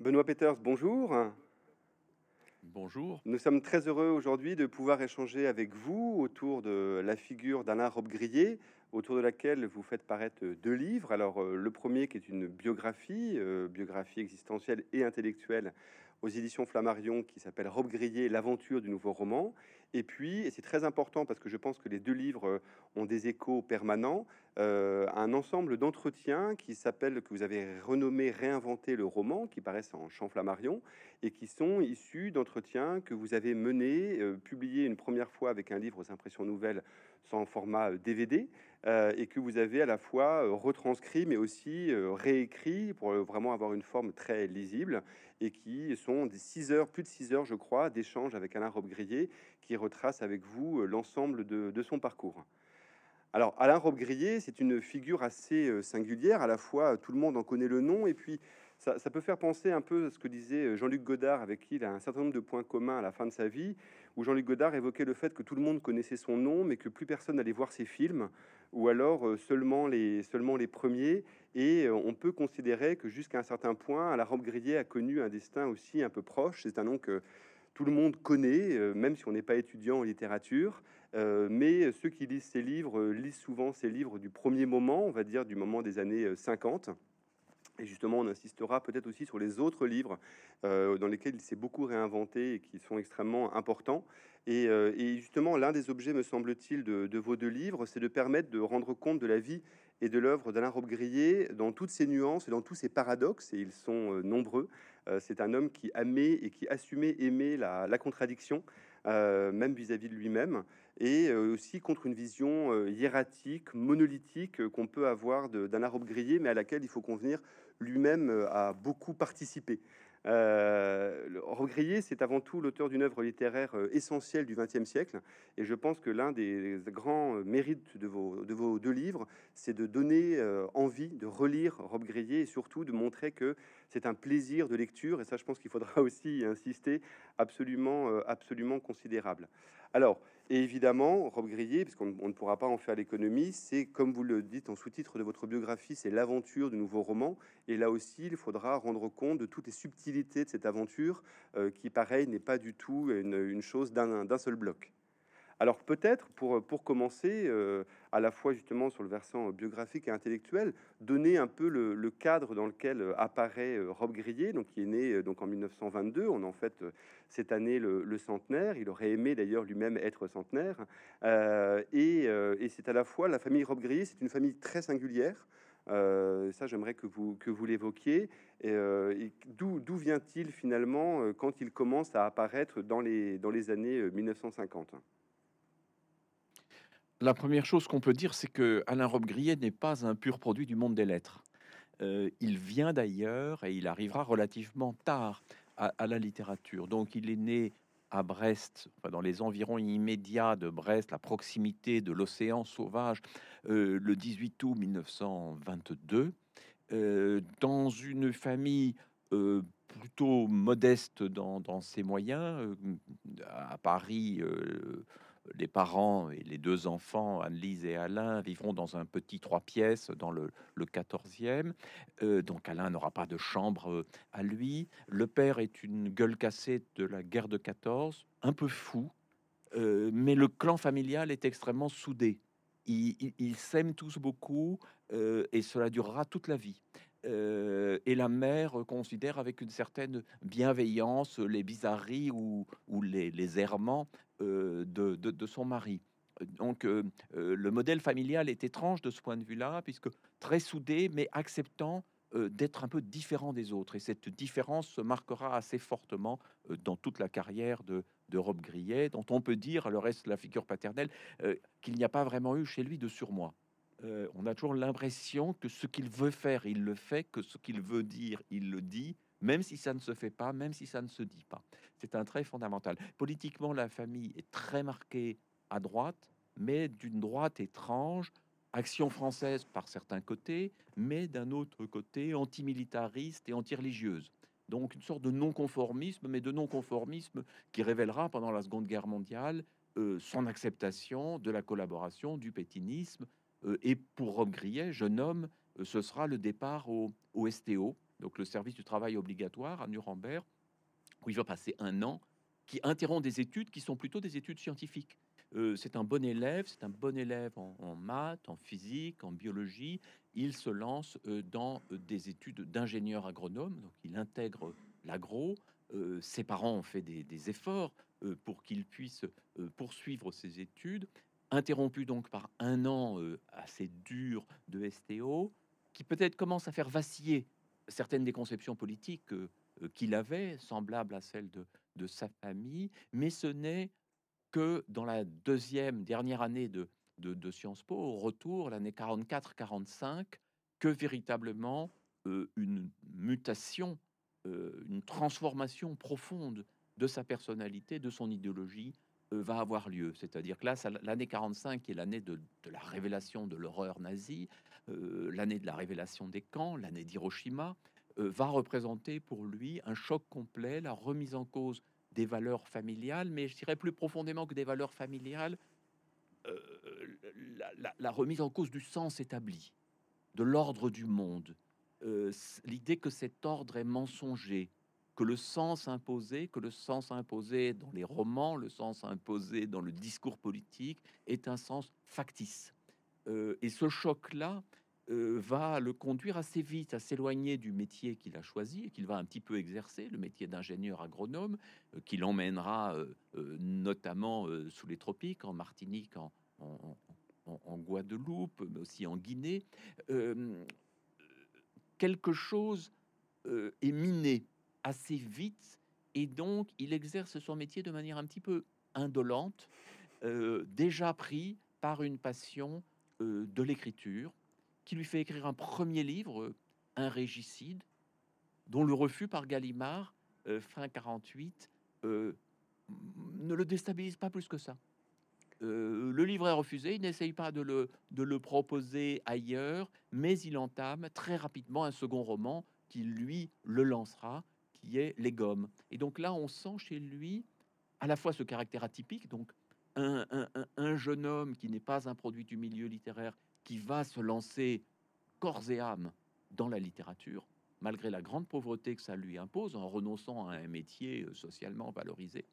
Benoît Peters, bonjour. Bonjour. Nous sommes très heureux aujourd'hui de pouvoir échanger avec vous autour de la figure d'Alain Robbe-Grillet, autour de laquelle vous faites paraître deux livres. Alors, euh, le premier qui est une biographie, euh, biographie existentielle et intellectuelle aux éditions Flammarion qui s'appelle Robe Grillée, l'aventure du nouveau roman. Et puis, et c'est très important parce que je pense que les deux livres euh, ont des échos permanents, euh, un ensemble d'entretiens qui s'appelle, que vous avez renommé Réinventer le roman, qui paraissent en champ Flammarion, et qui sont issus d'entretiens que vous avez menés, euh, publiés une première fois avec un livre aux impressions nouvelles sans format DVD, et que vous avez à la fois euh, retranscrit, mais aussi euh, réécrit pour euh, vraiment avoir une forme très lisible, et qui sont des 6 heures, plus de 6 heures, je crois, d'échange avec Alain Robbe-Grillet, qui retrace avec vous euh, l'ensemble de, son parcours. Alors, Alain Robbe-Grillet, c'est une figure assez euh, singulière. À la fois, tout le monde en connaît le nom, et puis ça, peut faire penser un peu à ce que disait euh, Jean-Luc Godard, avec qui il a un certain nombre de points communs à la fin de sa vie, où Jean-Luc Godard évoquait le fait que tout le monde connaissait son nom, mais que plus personne n'allait voir ses films, ou alors euh, seulement les, seulement les premiers. Et euh, on peut considérer que jusqu'à un certain point, Alain Robbe-Grillet a connu un destin aussi un peu proche. C'est un nom que tout le monde connaît, euh, même si on n'est pas étudiant en littérature. Mais ceux qui lisent ces livres lisent souvent ces livres du premier moment, on va dire du moment des années euh, 50. Et justement, on insistera peut-être aussi sur les autres livres euh, dans lesquels il s'est beaucoup réinventé et qui sont extrêmement importants. Et, euh, justement, l'un des objets, me semble-t-il, de, vos deux livres, c'est de permettre de rendre compte de la vie et de l'œuvre d'Alain Robbe-Grillet dans toutes ses nuances et dans tous ses paradoxes, et ils sont euh, nombreux. C'est un homme qui aimait et qui assumait aimer la, la contradiction, même vis-à-vis de lui-même, et aussi contre une vision hiératique, monolithique qu'on peut avoir d'Alain Robbe-Grillet, mais à laquelle il faut convenir lui-même euh, a beaucoup participé. Euh, le- Robbe-Grillet, c'est avant tout l'auteur d'une œuvre littéraire euh, essentielle du XXe siècle, et je pense que l'un des grands euh, mérites de vos, de vos deux livres, c'est de donner envie de relire Robbe-Grillet et surtout de montrer que c'est un plaisir de lecture, et ça, je pense qu'il faudra aussi y insister, absolument, euh, absolument considérable. Alors, et évidemment, Rob Grillet, puisqu'on on ne pourra pas en faire l'économie, c'est, comme vous le dites en sous-titre de votre biographie, c'est l'aventure du nouveau roman. Et là aussi, il faudra rendre compte de toutes les subtilités de cette aventure, euh, qui, pareil, n'est pas du tout une, chose d'un seul bloc. Alors peut-être, pour, pour commencer, euh, à la fois justement sur le versant biographique et intellectuel, donner un peu le, cadre dans lequel euh, apparaît euh, Rob Grillet, donc qui est né euh, donc en 1922. On en fait euh, cette année le, centenaire. Il aurait aimé d'ailleurs lui-même être centenaire. Euh, et euh, c'est à la fois la famille Rob Grillet, c'est une famille très singulière. Euh, ça, j'aimerais que vous, que vous l'évoquiez. Et, euh, d'où, vient-il finalement euh, quand il commence à apparaître dans les, dans les années euh, 1950 La première chose qu'on peut dire, c'est que Alain Robbe-Grillet n'est pas un pur produit du monde des lettres. Euh, il vient d'ailleurs et il arrivera relativement tard à, la littérature. Donc il est né à Brest, dans les environs immédiats de Brest, la proximité de l'océan sauvage, euh, le 18 août 1922, euh, dans une famille plutôt modeste dans, ses moyens. à Paris, les parents et les deux enfants, Anne-Lise et Alain, vivront dans un petit trois pièces dans le, le 14e. Euh, donc Alain n'aura pas de chambre euh, à lui. Le père est une gueule cassée de la guerre de 14, un peu fou, euh, mais le clan familial est extrêmement soudé. Ils, s'aiment tous beaucoup et cela durera toute la vie. Euh, et la mère considère avec une certaine bienveillance les bizarreries ou, les, errements euh, de, son mari. Donc euh, le modèle familial est étrange de ce point de vue-là, puisque très soudé, mais acceptant d'être un peu différent des autres. Et cette différence se marquera assez fortement dans toute la carrière de, de Rob Grillet, dont on peut dire, le reste la figure paternelle, qu'il n'y a pas vraiment eu chez lui de surmoi. Euh, on a toujours l'impression que ce qu'il veut faire, il le fait, que ce qu'il veut dire, il le dit, même si ça ne se fait pas, même si ça ne se dit pas. C'est un trait fondamental. Politiquement, la famille est très marquée à droite, mais d'une droite étrange, action française par certains côtés, mais d'un autre côté antimilitariste et anti-religieuse. Donc une sorte de non-conformisme, mais de non-conformisme qui révélera pendant la Seconde Guerre mondiale euh, son acceptation de la collaboration, du pétinisme. Euh, et pour Rob Grillet, jeune homme, euh, ce sera le départ au, STO, donc le service du travail obligatoire à Nuremberg, où il va passer un an, qui interrompt des études qui sont plutôt des études scientifiques. Euh, c'est un bon élève, c'est un bon élève en, maths, en physique, en biologie. Il se lance dans des études d'ingénieur agronome, donc il intègre l'agro. ses parents ont fait des, efforts pour qu'il puisse poursuivre ses études, interrompu donc par un an assez dur de STO, qui peut-être commence à faire vaciller certaines des conceptions politiques qu'il avait, semblables à celles de, sa famille, mais ce n'est que dans la deuxième, dernière année de, Sciences Po, au retour, l'année 44-45, que véritablement une mutation, une transformation profonde de sa personnalité, de son idéologie, va avoir lieu. C'est-à-dire que là, l'année 45 qui est l'année de, la révélation de l'horreur nazie, l'année de la révélation des camps, l'année d'Hiroshima, va représenter pour lui un choc complet, la remise en cause des valeurs familiales, mais je dirais plus profondément que des valeurs familiales, euh, la, remise en cause du sens établi, de l'ordre du monde, euh, l'idée que cet ordre est mensonger, que le sens imposé, que le sens imposé dans les romans, le sens imposé dans le discours politique est un sens factice. Euh, et ce choc-là, euh, va le conduire assez vite à s'éloigner du métier qu'il a choisi et qu'il va un petit peu exercer, le métier d'ingénieur agronome, euh, qui l'emmènera euh, notamment sous les tropiques, en Martinique, en, en, Guadeloupe, mais aussi en Guinée. quelque chose est miné assez vite et donc il exerce son métier de manière un petit peu indolente, déjà pris par une passion de l'écriture qui lui fait écrire un premier livre, Un régicide, dont le refus par Gallimard, euh, fin 48, euh, ne le déstabilise pas plus que ça. Euh, le livre est refusé, il n'essaye pas de le proposer ailleurs, mais il entame très rapidement un second roman qui, lui, le lancera, qui est Les Gommes. Et donc là, on sent chez lui à la fois ce caractère atypique, donc un, un, un jeune homme qui n'est pas un produit du milieu littéraire, qui va se lancer corps et âme dans la littérature, malgré la grande pauvreté que ça lui impose en renonçant à un métier euh, socialement valorisé,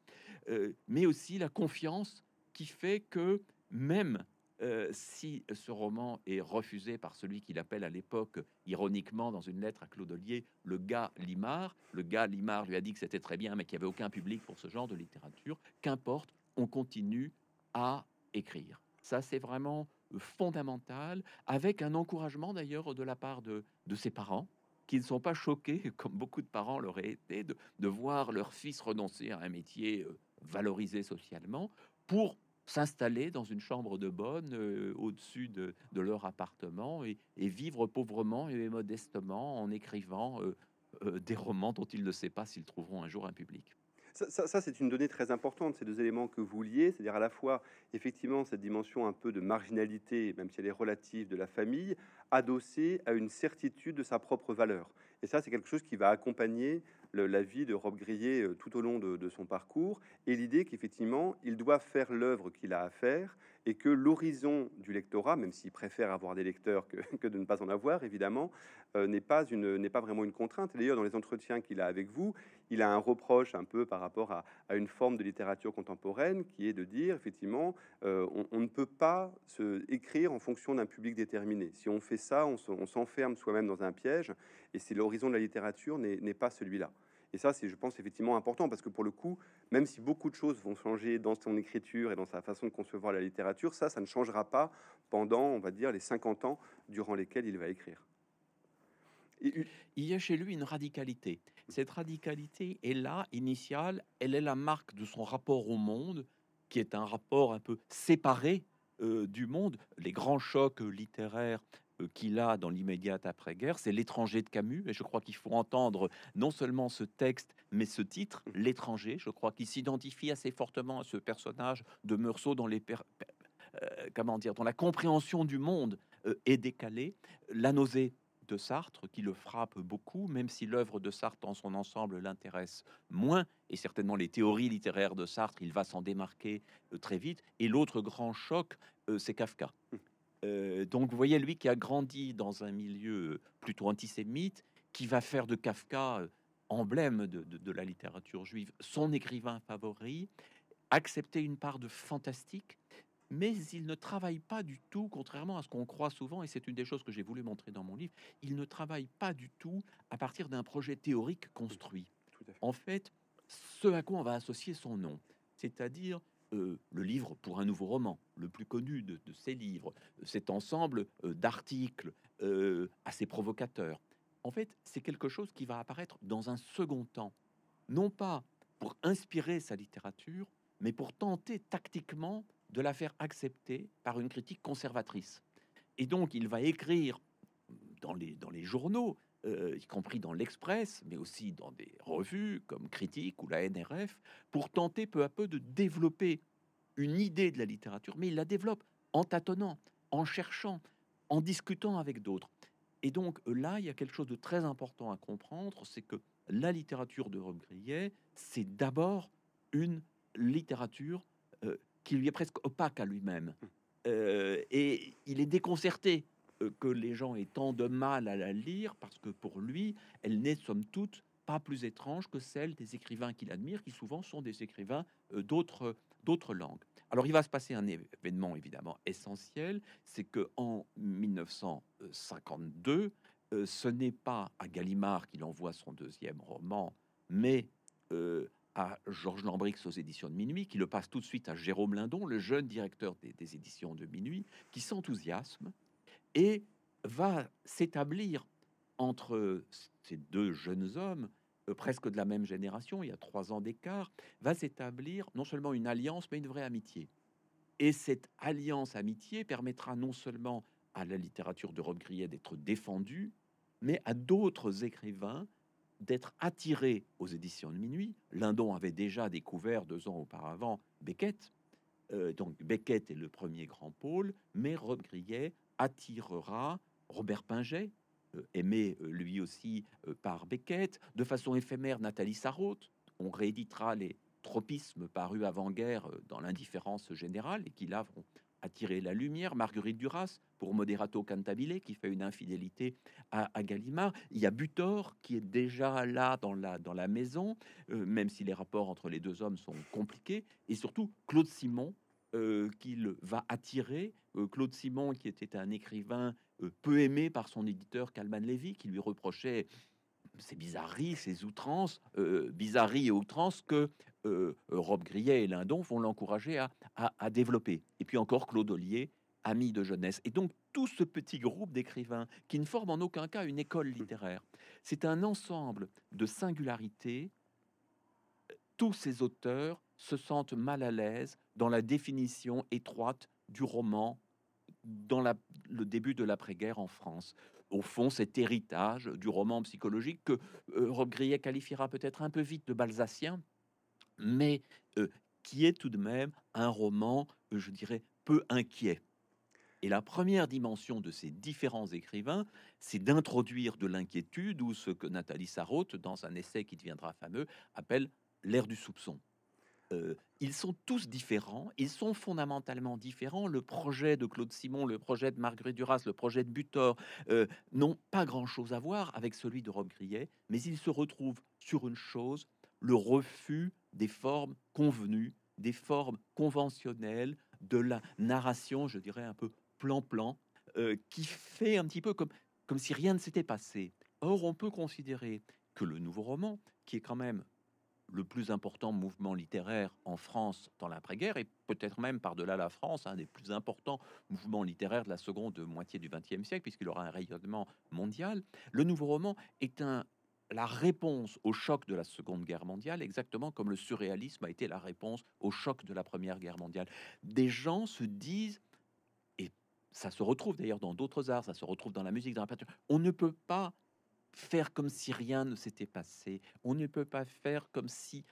euh, mais aussi la confiance qui fait que même euh, si ce roman est refusé par celui qu'il appelle à l'époque, ironiquement, dans une lettre à Claude Ollier, le gars Limard, le gars Limard lui a dit que c'était très bien, mais qu'il n'y avait aucun public pour ce genre de littérature, qu'importe, on continue à écrire. Ça, c'est vraiment fondamental, avec un encouragement d'ailleurs de la part de, de ses parents, qui ne sont pas choqués, comme beaucoup de parents l'auraient été, de, de, voir leur fils renoncer à un métier euh, valorisé socialement pour s'installer dans une chambre de bonne euh, au-dessus de, leur appartement et, vivre pauvrement et modestement en écrivant euh, des romans dont ils ne savent pas s'ils trouveront un jour un public. Ça, c'est une donnée très importante, ces deux éléments que vous liez, c'est-à-dire à la fois, effectivement, cette dimension un peu de marginalité, même si elle est relative, de la famille, adossée à une certitude de sa propre valeur. Et ça, c'est quelque chose qui va accompagner la vie de Rob Grillet euh, tout au long de, son parcours, et l'idée qu'effectivement, il doit faire l'œuvre qu'il a à faire, et que l'horizon du lectorat, même s'il préfère avoir des lecteurs que, de ne pas en avoir, évidemment, euh, n'est pas, pas vraiment une contrainte. D'ailleurs, dans les entretiens qu'il a avec vous, il a un reproche un peu par rapport à, une forme de littérature contemporaine, qui est de dire, effectivement, euh, on, ne peut pas se écrire en fonction d'un public déterminé. Si on fait ça, on s'enferme soi-même dans un piège, et si l'horizon de la littérature n'est pas celui-là. Et ça, c'est, je pense, effectivement important parce que pour le coup, même si beaucoup de choses vont changer dans son écriture et dans sa façon de concevoir la littérature, ça, ça ne changera pas pendant, on va dire, les 50 ans durant lesquels il va écrire. il y a chez lui une radicalité. Cette radicalité est là, initiale, elle est la marque de son rapport au monde, qui est un rapport un peu séparé euh, du monde. Les grands chocs littéraires qu'il a dans l'immédiate après-guerre, c'est L'étranger de Camus. Et je crois qu'il faut entendre non seulement ce texte, mais ce titre, mmh. L'étranger. Je crois qu'il s'identifie assez fortement à ce personnage de Meursault dans les euh, comment dire, dans la compréhension du monde euh, est décalée. La nausée de Sartre qui le frappe beaucoup, même si l'œuvre de Sartre dans son ensemble l'intéresse moins, et certainement les théories littéraires de Sartre, il va s'en démarquer très vite. Et l'autre grand choc, c'est Kafka. Euh, donc vous voyez, lui qui a grandi dans un milieu plutôt antisémite, qui va faire de Kafka euh, emblème de, de la littérature juive son écrivain favori, accepter une part de fantastique, mais il ne travaille pas du tout, contrairement à ce qu'on croit souvent, et c'est une des choses que j'ai voulu montrer dans mon livre, il ne travaille pas du tout à partir d'un projet théorique construit. En fait, ce à quoi on va associer son nom, c'est-à-dire euh, le livre pour un nouveau roman, le plus connu de, ces livres, cet ensemble euh, d'articles euh, assez provocateurs. En fait, c'est quelque chose qui va apparaître dans un second temps, non pas pour inspirer sa littérature, mais pour tenter tactiquement de la faire accepter par une critique conservatrice. Et donc, il va écrire dans les, dans les journaux, euh, y compris dans l'Express, mais aussi dans des revues comme Critique ou la NRF, pour tenter peu à peu de développer une idée de la littérature, mais il la développe en tâtonnant, en cherchant, en discutant avec d'autres. Et donc là, il y a quelque chose de très important à comprendre, c'est que la littérature de Rob Grillet, c'est d'abord une littérature euh, qui lui est presque opaque à lui-même. Mmh. Euh, et il est déconcerté euh, que les gens aient tant de mal à la lire parce que pour lui, elle n'est somme toute pas plus étrange que celle des écrivains qu'il admire, qui souvent sont des écrivains d'autres d'autres langues. Alors il va se passer un événement évidemment essentiel, c'est que en 1952, ce n'est pas à Gallimard qu'il envoie son deuxième roman, mais à Georges Lambrix aux éditions de Minuit, qui le passe tout de suite à Jérôme Lindon, le jeune directeur des, éditions de Minuit, qui s'enthousiasme et va s'établir entre ces deux jeunes hommes, euh, presque de la même génération, il y a trois ans d'écart, va s'établir non seulement une alliance, mais une vraie amitié. Et cette alliance-amitié permettra non seulement à la littérature de Rob Grillet d'être défendue, mais à d'autres écrivains d'être attiré aux éditions de minuit. Lindon avait déjà découvert deux ans auparavant Beckett. Euh, donc Beckett est le premier grand pôle, mais Rob Grillet attirera Robert Pinget, euh, aimé euh, lui aussi par Beckett, de façon éphémère Nathalie Sarraute. On rééditera les tropismes parus avant-guerre dans l'indifférence générale et qui là vont attirer la lumière. Marguerite Duras pour Moderato Cantabile qui fait une infidélité à, Gallimard. Il y a Butor qui est déjà là dans la, dans la maison, euh, même si les rapports entre les deux hommes sont compliqués. Et surtout Claude Simon euh, qu'il va attirer. Euh, Claude Simon qui était un écrivain peu aimé par son éditeur Calman Levy qui lui reprochait ces bizarreries, ces outrances, bizarreries et outrances que euh, Rob Grillet et Lindon vont l'encourager à, développer. Et puis encore Claude Ollier, ami de jeunesse. Et donc tout ce petit groupe d'écrivains qui ne forment en aucun cas une école littéraire, c'est un ensemble de singularités. Tous ces auteurs se sentent mal à l'aise dans la définition étroite du roman dans le début de l'après-guerre en France. Au fond, cet héritage du roman psychologique que euh, Rob Grillet qualifiera peut-être un peu vite de balsacien, mais qui est tout de même un roman, je dirais, peu inquiet. Et la première dimension de ces différents écrivains, c'est d'introduire de l'inquiétude ou ce que Nathalie Sarraute, dans un essai qui deviendra fameux, appelle l'ère du soupçon. Ils sont tous différents, ils sont fondamentalement différents. Le projet de Claude Simon, le projet de Marguerite Duras, le projet de Butor n'ont pas grand-chose à voir avec celui de Rob Grillet, mais ils se retrouvent sur une chose, le refus des formes convenues, des formes conventionnelles de la narration, je dirais un peu plan-plan, qui fait un petit peu comme, comme si rien ne s'était passé. Or, on peut considérer que le nouveau roman, qui est quand même le plus important mouvement littéraire en France dans l'après-guerre, et peut-être même par-delà la France, un des plus importants mouvements littéraires de la seconde moitié du XXe siècle, puisqu'il aura un rayonnement mondial, le nouveau roman est un la réponse au choc de la Seconde Guerre mondiale, exactement comme le surréalisme a été la réponse au choc de la Première Guerre mondiale. Des gens se disent, et ça se retrouve d'ailleurs dans d'autres arts, ça se retrouve dans la musique, dans la peinture, on ne peut pas faire comme si rien ne s'était passé, on ne peut pas faire comme si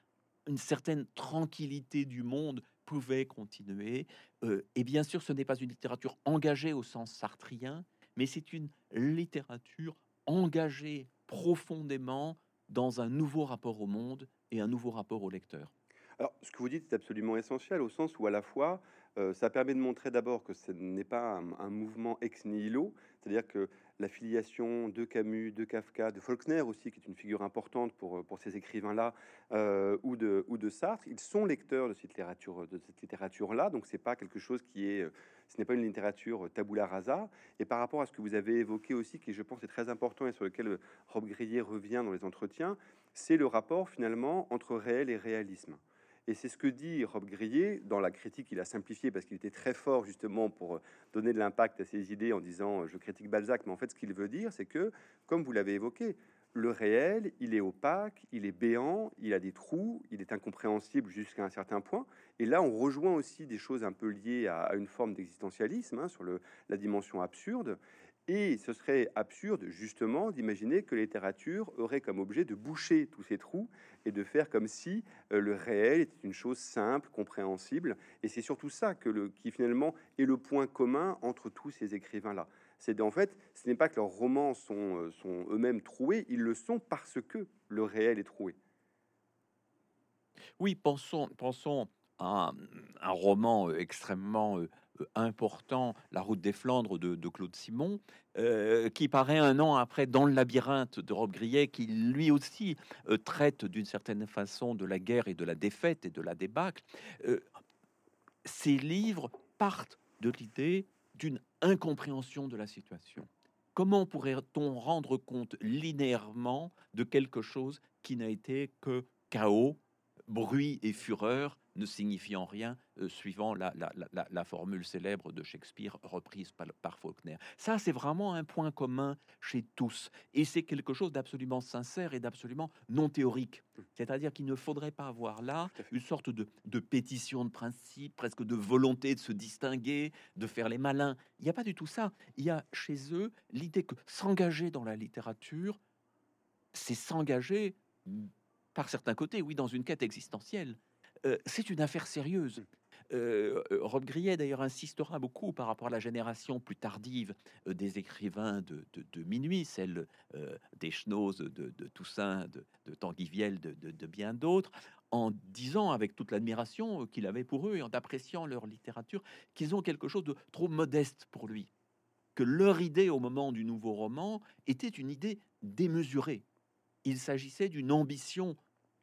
une certaine tranquillité du monde pouvait continuer. Euh, et bien sûr, ce n'est pas une littérature engagée au sens sartrien, mais c'est une littérature engagée profondément dans un nouveau rapport au monde et un nouveau rapport au lecteur. Alors, ce que vous dites est absolument essentiel au sens où à la fois, euh, ça permet de montrer d'abord que ce n'est pas un, mouvement ex nihilo, c'est-à-dire que la filiation de Camus, de Kafka, de Faulkner aussi, qui est une figure importante pour, pour ces écrivains-là, euh, ou, de, ou de Sartre. Ils sont lecteurs de cette littérature, littérature-là, donc c'est pas quelque chose qui est, ce n'est pas une littérature tabula rasa. Et par rapport à ce que vous avez évoqué aussi, qui je pense est très important et sur lequel Rob Grillet revient dans les entretiens, c'est le rapport finalement entre réel et réalisme. Et c'est ce que dit Rob Grillet dans la critique. Il a simplifié parce qu'il était très fort justement pour donner de l'impact à ses idées en disant je critique Balzac. Mais en fait, ce qu'il veut dire, c'est que, comme vous l'avez évoqué, le réel, il est opaque, il est béant, il a des trous, il est incompréhensible jusqu'à un certain point. Et là, on rejoint aussi des choses un peu liées à, une forme d'existentialisme hein, sur la dimension absurde. Et ce serait absurde, justement, d'imaginer que la littérature aurait comme objet de boucher tous ces trous et de faire comme si euh, le réel était une chose simple, compréhensible. Et c'est surtout ça que le, qui finalement est le point commun entre tous ces écrivains-là. C'est en fait, ce n'est pas que leurs romans sont, euh, sont eux-mêmes troués, ils le sont parce que le réel est troué. Oui, pensons, à un, roman euh, extrêmement important, La route des Flandres de, Claude Simon, euh, qui paraît un an après dans le labyrinthe de Rob Grillet, qui lui aussi euh, traite d'une certaine façon de la guerre et de la défaite et de la débâcle. ces livres partent de l'idée d'une incompréhension de la situation. Comment pourrait-on rendre compte linéairement de quelque chose qui n'a été que chaos, bruit et fureur, ne signifiant rien, euh, suivant la, la, formule célèbre de Shakespeare reprise par, Faulkner. Ça, c'est vraiment un point commun chez tous. Et c'est quelque chose d'absolument sincère et d'absolument non théorique. Mmh. C'est-à-dire qu'il ne faudrait pas avoir là une sorte de, de, pétition de principe, presque de volonté de se distinguer, de faire les malins. Il n'y a pas du tout ça. Il y a chez eux l'idée que s'engager dans la littérature, c'est s'engager par certains côtés, oui, dans une quête existentielle. Euh, c'est une affaire sérieuse. Euh, euh, Rob Grillet d'ailleurs insistera beaucoup par rapport à la génération plus tardive des écrivains de, minuit, celle des Schnoz, de, Toussaint, de, Tanguy Viel, de, bien d'autres, en disant avec toute l'admiration qu'il avait pour eux et en appréciant leur littérature qu'ils ont quelque chose de trop modeste pour lui, que leur idée au moment du nouveau roman était une idée démesurée. Il s'agissait d'une ambition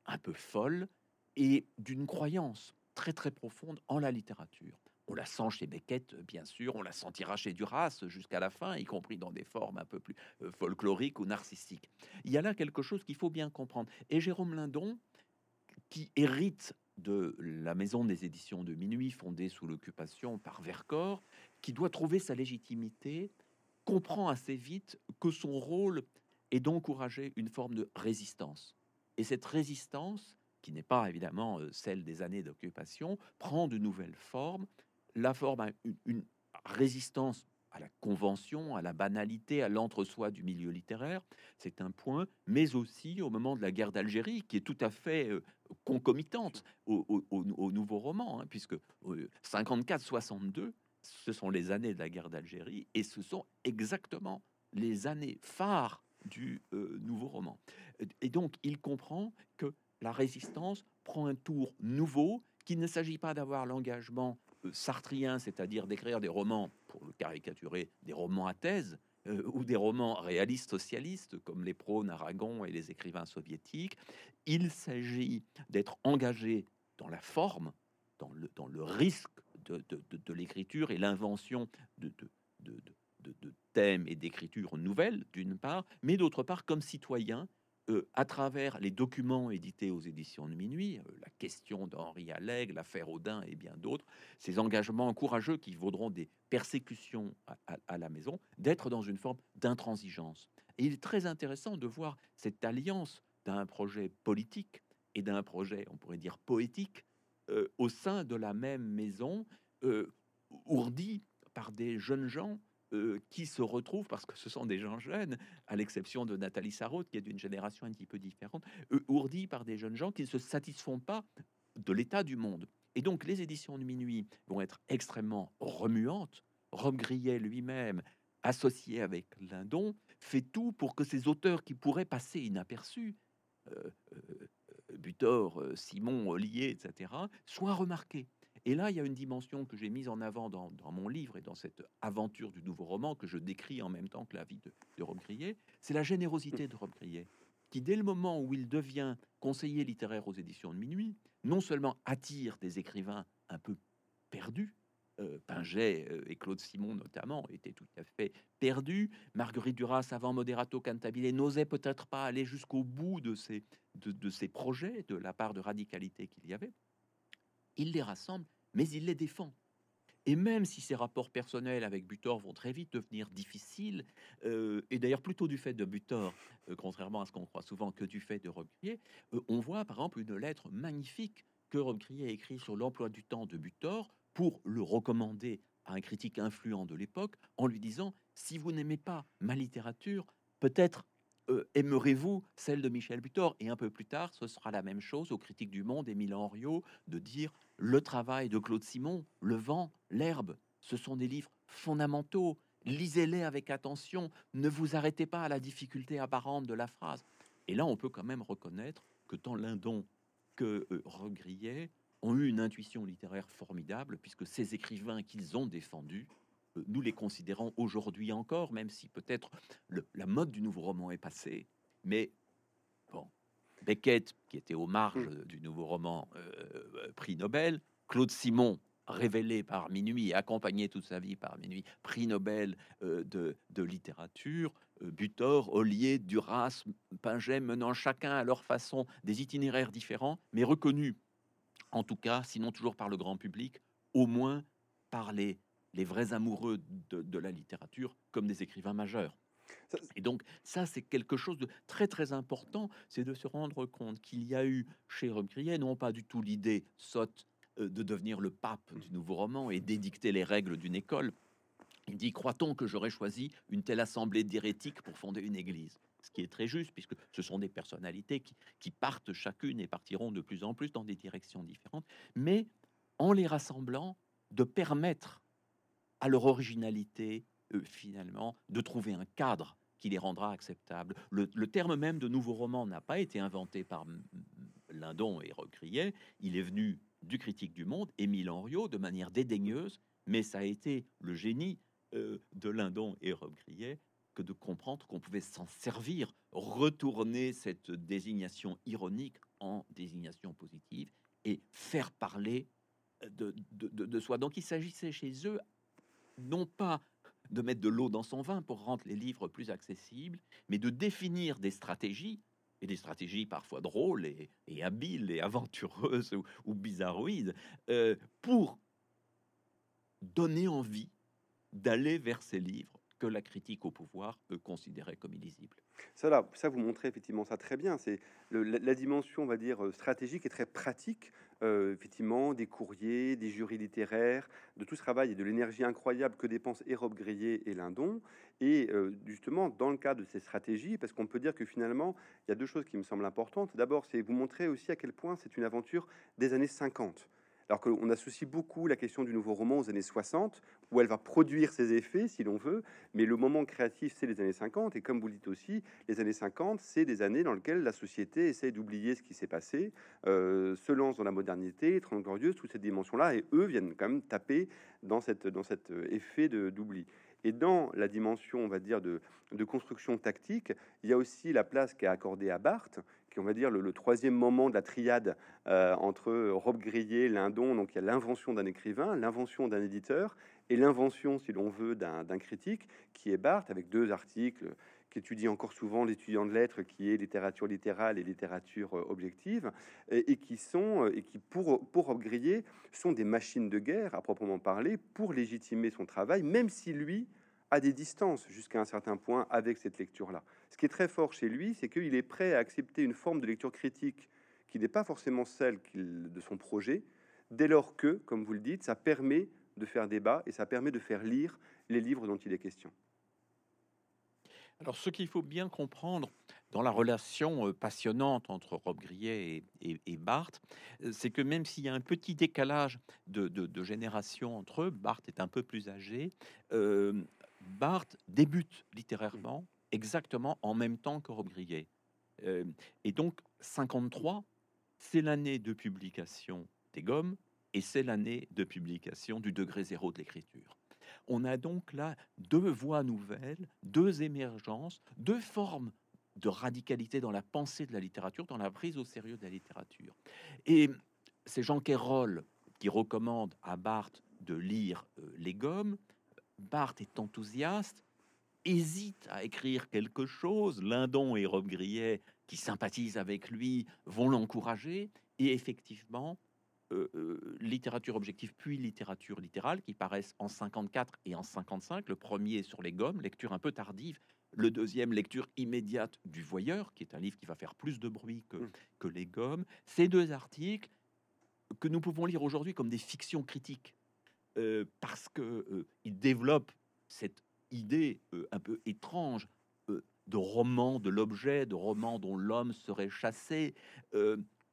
un peu folle et d'une croyance très très profonde en la littérature. On la sent chez Beckett, bien sûr, on la sentira chez Duras jusqu'à la fin, y compris dans des formes un peu plus euh, folkloriques ou narcissiques. Il y a là quelque chose qu'il faut bien comprendre. Et Jérôme Lindon, qui hérite de la maison des éditions de minuit, fondée sous l'occupation par Vercors, qui doit trouver sa légitimité, comprend assez vite que son rôle est d'encourager une forme de résistance. Et cette résistance, qui n'est pas évidemment euh, celle des années d'occupation, prend de nouvelles formes. La forme, une, une résistance à la convention, à la banalité, à l'entre-soi du milieu littéraire, c'est un point, mais aussi au moment de la guerre d'Algérie, qui est tout à fait euh, concomitante au, nouveau roman, hein, puisque 54-62, euh, ce sont les années de la guerre d'Algérie, et ce sont exactement les années phares du nouveau roman. Et donc, il comprend que la résistance prend un tour nouveau, qu'il ne s'agit pas d'avoir l'engagement euh, sartrien, c'est-à-dire d'écrire des romans, pour le caricaturer, des romans à thèse, euh, ou des romans réalistes socialistes, comme les prônes Aragon et les écrivains soviétiques. Il s'agit d'être engagé dans la forme, dans le, risque de, l'écriture et l'invention de, de, thèmes et d'écriture nouvelles, d'une part, mais d'autre part, comme citoyen, euh, à travers les documents édités aux éditions de minuit, euh, la question d'Henri Allègre, l'affaire Audin et bien d'autres, ces engagements courageux qui vaudront des persécutions à, la maison, d'être dans une forme d'intransigeance. Et il est très intéressant de voir cette alliance d'un projet politique et d'un projet, on pourrait dire, poétique, euh, au sein de la même maison, ourdi par des jeunes gens euh, qui se retrouvent, parce que ce sont des gens jeunes, à l'exception de Nathalie Sarraute, qui est d'une génération un petit peu différente, euh, ourdis par des jeunes gens qui ne se satisfont pas de l'état du monde. Et donc les éditions de minuit vont être extrêmement remuantes. Rob Grillet lui-même, associé avec Lindon, fait tout pour que ces auteurs qui pourraient passer inaperçus, euh, Butor, Simon, Ollier, etc., soient remarqués. Et là, il y a une dimension que j'ai mise en avant dans, mon livre et dans cette aventure du nouveau roman que je décris en même temps que la vie de, de Rob c'est la générosité de Rob Grillet, qui dès le moment où il devient conseiller littéraire aux éditions de minuit, non seulement attire des écrivains un peu perdus, euh, Pinget euh, et Claude Simon notamment étaient tout à fait perdus. Marguerite Duras, avant Moderato Cantabile, n'osait peut-être pas aller jusqu'au bout de de, ses projets, de la part de radicalité qu'il y avait. Il les rassemble, mais il les défend. Et même si ses rapports personnels avec Butor vont très vite devenir difficiles, euh, et d'ailleurs plutôt du fait de Butor, contrairement à ce qu'on croit souvent, que du fait de Robespierre, on voit par exemple une lettre magnifique que Robespierre a écrit sur l'emploi du temps de Butor, pour le recommander à un critique influent de l'époque en lui disant si vous n'aimez pas ma littérature, peut-être euh, aimerez-vous celle de Michel Butor? Et un peu plus tard, ce sera la même chose aux critiques du Monde, Émile Henriot, de dire le travail de Claude Simon, Le vent, l'herbe, ce sont des livres fondamentaux. Lisez-les avec attention. Ne vous arrêtez pas à la difficulté apparente de la phrase. Et là, on peut quand même reconnaître que tant Lindon que euh, ont eu une intuition littéraire formidable, puisque ces écrivains qu'ils ont défendus, nous les considérons aujourd'hui encore, même si peut-être la mode du nouveau roman est passée. Mais bon, Beckett, qui était aux marges mm. du nouveau roman, euh, prix Nobel, Claude Simon, révélé par Minuit, accompagné toute sa vie par Minuit, prix Nobel euh, de, de, littérature, Butor, Ollier, Duras, Pinget, menant chacun à leur façon des itinéraires différents, mais reconnus en tout cas, sinon toujours par le grand public, au moins par les, les vrais amoureux de, la littérature comme des écrivains majeurs. Et donc ça, c'est quelque chose de très très important, c'est de se rendre compte qu'il y a eu chez Robbe-Grillet non pas du tout l'idée sotte euh, de devenir le pape du nouveau roman et d'édicter les règles d'une école. Il dit, croit-on que j'aurais choisi une telle assemblée d'hérétiques pour fonder une église? Ce qui est très juste, puisque ce sont des personnalités qui, partent chacune et partiront de plus en plus dans des directions différentes, mais en les rassemblant, de permettre à leur originalité, euh, finalement, de trouver un cadre qui les rendra acceptables. Le, terme même de nouveau roman n'a pas été inventé par Lindon et Recrier, il est venu du critique du monde, Émile Henriot, de manière dédaigneuse, mais ça a été le génie euh, de Lindon et Recrier que de comprendre qu'on pouvait s'en servir, retourner cette désignation ironique en désignation positive et faire parler de, de, soi. Donc il s'agissait chez eux non pas de mettre de l'eau dans son vin pour rendre les livres plus accessibles, mais de définir des stratégies, et des stratégies parfois drôles et, habiles et aventureuses ou, bizarroïdes, euh, pour donner envie d'aller vers ces livres que la critique au pouvoir peut considérer comme illisible. Ça, ça vous montrez effectivement ça très bien. C'est la, dimension, on va dire, euh, stratégique et très pratique, euh, effectivement, des courriers, des jurys littéraires, de tout ce travail et de l'énergie incroyable que dépensent Hérobe Grillet et Lindon. Et euh, justement, dans le cadre de ces stratégies, parce qu'on peut dire que finalement, il y a deux choses qui me semblent importantes. D'abord, c'est vous montrer aussi à quel point c'est une aventure des années 50 alors qu'on associe beaucoup la question du nouveau roman aux années 60, où elle va produire ses effets, si l'on veut, mais le moment créatif, c'est les années 50, et comme vous le dites aussi, les années 50, c'est des années dans lesquelles la société essaie d'oublier ce qui s'est passé, euh, se lance dans la modernité, les glorieuse, toutes ces dimensions-là, et eux viennent quand même taper dans, cet effet d'oubli. Et dans la dimension, on va dire, de, de, construction tactique, il y a aussi la place qui est accordée à Barthes, qui on va dire le, troisième moment de la triade euh, entre Rob Grillet, Lindon. Donc il y a l'invention d'un écrivain, l'invention d'un éditeur et l'invention, si l'on veut, d'un critique, qui est Barthes, avec deux articles qu'étudie encore souvent l'étudiant de lettres, qui est littérature littérale et littérature euh, objective, et, qui sont, euh, et qui pour, pour Rob Grillet, sont des machines de guerre, à proprement parler, pour légitimer son travail, même si lui à des distances jusqu'à un certain point avec cette lecture-là. Ce qui est très fort chez lui, c'est qu'il est prêt à accepter une forme de lecture critique qui n'est pas forcément celle de son projet, dès lors que, comme vous le dites, ça permet de faire débat et ça permet de faire lire les livres dont il est question. Alors, ce qu'il faut bien comprendre dans la relation euh, passionnante entre Rob Grillet et, Barthes, euh, c'est que même s'il y a un petit décalage de, génération entre eux, Barthes est un peu plus âgé, euh, Barthes débute littérairement exactement en même temps que Rob Grillet. Euh, et donc, 53, c'est l'année de publication des Gommes, et c'est l'année de publication du degré zéro de l'écriture. On a donc là deux voies nouvelles, deux émergences, deux formes de radicalité dans la pensée de la littérature, dans la prise au sérieux de la littérature. Et c'est Jean Quérol qui recommande à Barthes de lire euh, Les Gommes. Barthes est enthousiaste, hésite à écrire quelque chose. Lindon et Rob Grillet, qui sympathisent avec lui, vont l'encourager. Et effectivement, euh, euh, littérature objective puis littérature littérale qui paraissent en 54 et en 55. Le premier sur les gommes, lecture un peu tardive. Le deuxième, lecture immédiate du Voyeur, qui est un livre qui va faire plus de bruit que, mmh. que les gommes. Ces deux articles que nous pouvons lire aujourd'hui comme des fictions critiques, euh, parce que ils développent cette idée un peu étrange de roman de l'objet, de roman dont l'homme serait chassé.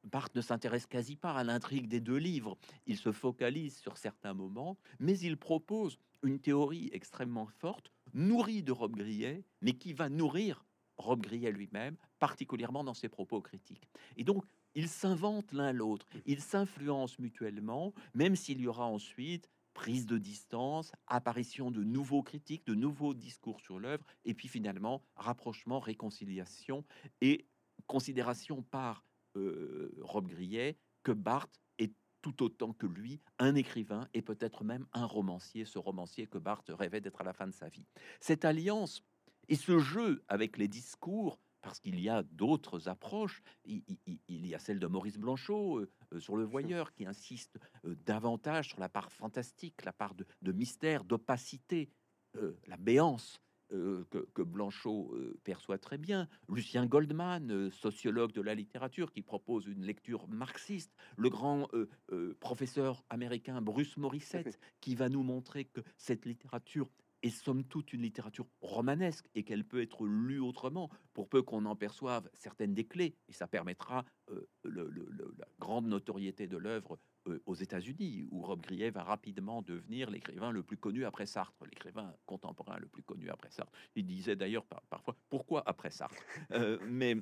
Barthes ne s'intéresse quasi pas à l'intrigue des deux livres. Il se focalise sur certains moments, mais il propose une théorie extrêmement forte, nourrie de Rob Grillet, mais qui va nourrir Rob Grillet lui-même, particulièrement dans ses propos critiques. Et donc, ils s'inventent l'un l'autre, ils s'influencent mutuellement, même s'il y aura ensuite prise de distance, apparition de nouveaux critiques, de nouveaux discours sur l'œuvre, et puis finalement rapprochement, réconciliation et considération par euh, Rob Grillet que Barthes est tout autant que lui un écrivain et peut-être même un romancier, ce romancier que Barthes rêvait d'être à la fin de sa vie. Cette alliance et ce jeu avec les discours, parce qu'il y a d'autres approches, il, y a celle de Maurice Blanchot euh, euh, sur le voyeur qui insiste davantage sur la part fantastique, la part de mystère, d'opacité, la béance euh, que, Blanchot euh, perçoit très bien, Lucien Goldman, euh, sociologue de la littérature, qui propose une lecture marxiste, le grand professeur américain Bruce Morissette, qui va nous montrer que cette littérature est somme toute une littérature romanesque et qu'elle peut être lue autrement, pour peu qu'on en perçoive certaines des clés, et ça permettra la grande notoriété de l'œuvre euh, aux États-Unis, où Rob Grillet va rapidement devenir l'écrivain le plus connu après Sartre, l'écrivain contemporain le plus connu après Sartre. Il disait d'ailleurs parfois pourquoi après Sartre, euh, mais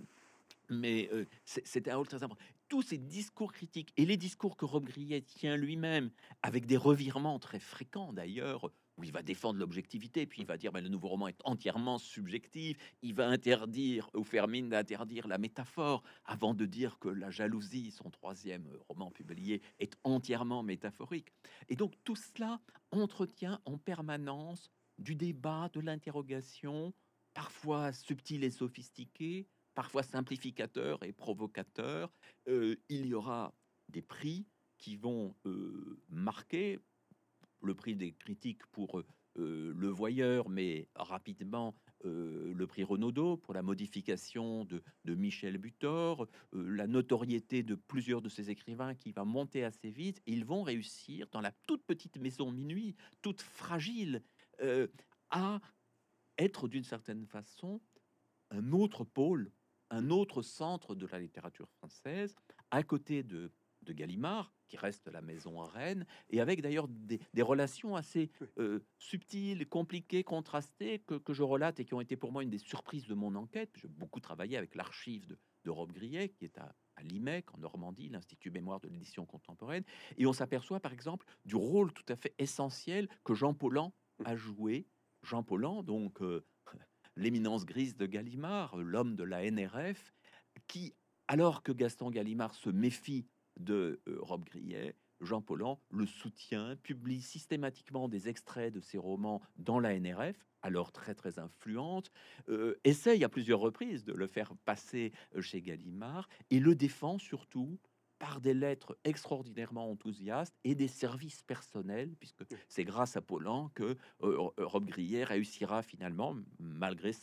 mais euh, c'était un rôle très important. Tous ces discours critiques et les discours que Rob Grillet tient lui-même, avec des revirements très fréquents d'ailleurs, où il va défendre l'objectivité, puis il va dire ben, le nouveau roman est entièrement subjectif, il va interdire, ou faire mine d'interdire la métaphore, avant de dire que La jalousie, son troisième roman publié, est entièrement métaphorique. Et donc tout cela entretient en permanence du débat, de l'interrogation, parfois subtil et sophistiqué, parfois simplificateur et provocateur. Euh, il y aura des prix qui vont euh, marquer le prix des critiques pour euh, Le Voyeur, mais rapidement euh, le prix Renaudot pour la modification de, Michel Butor, euh, la notoriété de plusieurs de ces écrivains qui va monter assez vite. ils vont réussir dans la toute petite maison minuit, toute fragile, à être d'une certaine façon un autre pôle, un autre centre de la littérature française, à côté de de Gallimard, qui reste la maison à Rennes, et avec d'ailleurs des, relations assez euh, subtiles, compliquées, contrastées, que, je relate et qui ont été pour moi une des surprises de mon enquête. J'ai beaucoup travaillé avec l'archive de, de Rob Grillet, qui est à, à l'IMEC, en Normandie, l'Institut Mémoire de l'édition contemporaine, et on s'aperçoit par exemple du rôle tout à fait essentiel que Jean Paulhan a joué. Jean Paulhan, donc euh, l'éminence grise de Gallimard, l'homme de la NRF, qui, alors que Gaston Gallimard se méfie de euh, Rob Grillet, Jean Paulhan le soutient, publie systématiquement des extraits de ses romans dans la NRF, alors très très influente, euh, essaye à plusieurs reprises de le faire passer euh, chez Gallimard et le défend surtout par des lettres extraordinairement enthousiastes et des services personnels, puisque c'est grâce à Paulhan que Rob Grillet réussira finalement, malgré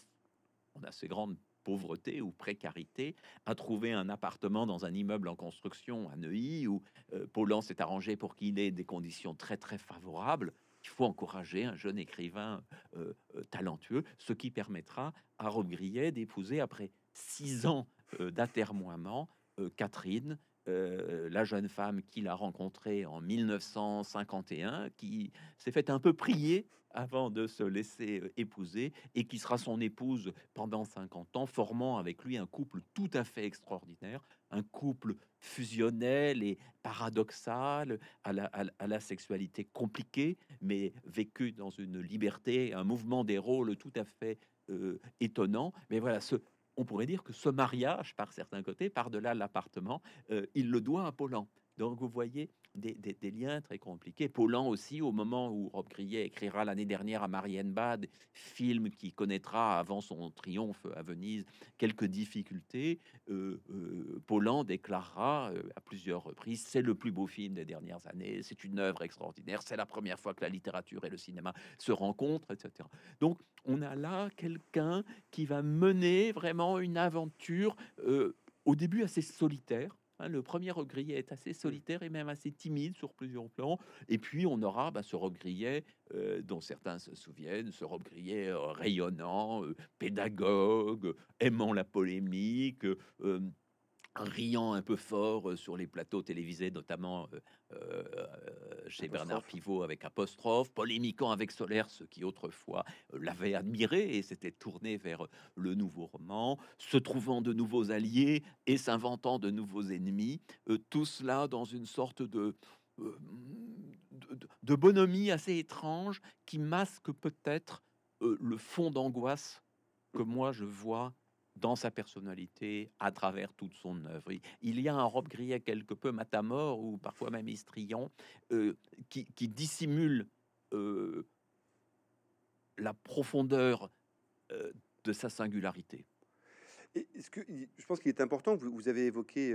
on a ces grandes pauvreté ou précarité, a trouvé un appartement dans un immeuble en construction à Neuilly où euh, s'est arrangé pour qu'il ait des conditions très très favorables. Il faut encourager un jeune écrivain euh, euh, talentueux, ce qui permettra à Rob Grillet d'épouser après six ans euh, d'atermoiement Catherine, la jeune femme qu'il a rencontrée en 1951, qui s'est fait un peu prier avant de se laisser épouser et qui sera son épouse pendant 50 ans, formant avec lui un couple tout à fait extraordinaire, un couple fusionnel et paradoxal, à la, sexualité compliquée, mais vécu dans une liberté, un mouvement des rôles tout à fait étonnant. Mais voilà, ce, on pourrait dire que ce mariage, par certains côtés, par-delà l'appartement, il le doit à Paulan. Donc vous voyez des, liens très compliqués. Paulan aussi, au moment où Rob Grillet écrira l'année dernière à Marienbad, film qui connaîtra avant son triomphe à Venise quelques difficultés, euh, euh Paulan déclarera euh, à plusieurs reprises c'est le plus beau film des dernières années, c'est une œuvre extraordinaire, c'est la première fois que la littérature et le cinéma se rencontrent, etc. Donc on a là quelqu'un qui va mener vraiment une aventure euh, au début assez solitaire le premier regrillet est assez solitaire et même assez timide sur plusieurs plans. Et puis on aura bah, ce regrillet euh, dont certains se souviennent, ce regrillet euh, rayonnant, euh, pédagogue, aimant la polémique, riant un peu fort euh, sur les plateaux télévisés, notamment euh, euh, chez Bernard Pivot avec apostrophe, polémiquant avec Solaire, ce qui autrefois l'avait admiré et s'était tourné vers le nouveau roman, se trouvant de nouveaux alliés et s'inventant de nouveaux ennemis, tout cela dans une sorte de, de, bonhomie assez étrange qui masque peut-être le fond d'angoisse que moi je vois dans sa personnalité, à travers toute son œuvre. Il y a un robe Grillet quelque peu matamor ou parfois même histrion euh, qui, dissimule euh, la profondeur euh, de sa singularité. Et ce que je pense qu'il est important, vous, vous avez évoqué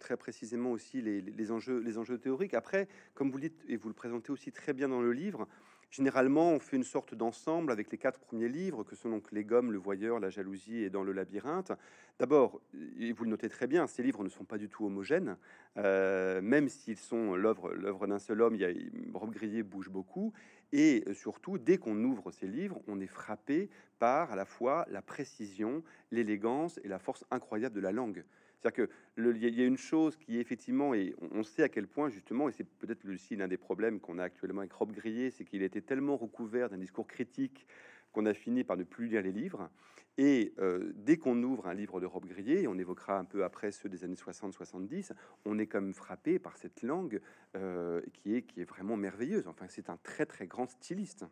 très précisément aussi les, enjeux, les enjeux théoriques. Après, comme vous le dites et vous le présentez aussi très bien dans le livre, Généralement, on fait une sorte d'ensemble avec les quatre premiers livres, que sont donc Les Gommes, Le Voyeur, La Jalousie et Dans le Labyrinthe. D'abord, et vous le notez très bien, ces livres ne sont pas du tout homogènes, euh, même s'ils sont l'œuvre d'un seul homme. Il y a, Rob Grillet bouge beaucoup, et surtout, dès qu'on ouvre ces livres, on est frappé par à la fois la précision, l'élégance et la force incroyable de la langue. C'est-à-dire qu'il y a une chose qui effectivement, et on sait à quel point justement, et c'est peut-être aussi l'un des problèmes qu'on a actuellement avec Rob Grillet, c'est qu'il était tellement recouvert d'un discours critique qu'on a fini par ne plus lire les livres. Et euh, dès qu'on ouvre un livre de Rob Grillet, et on évoquera un peu après ceux des années 60-70, on est comme frappé par cette langue euh, qui, est, qui est vraiment merveilleuse. Enfin, c'est un très très grand styliste.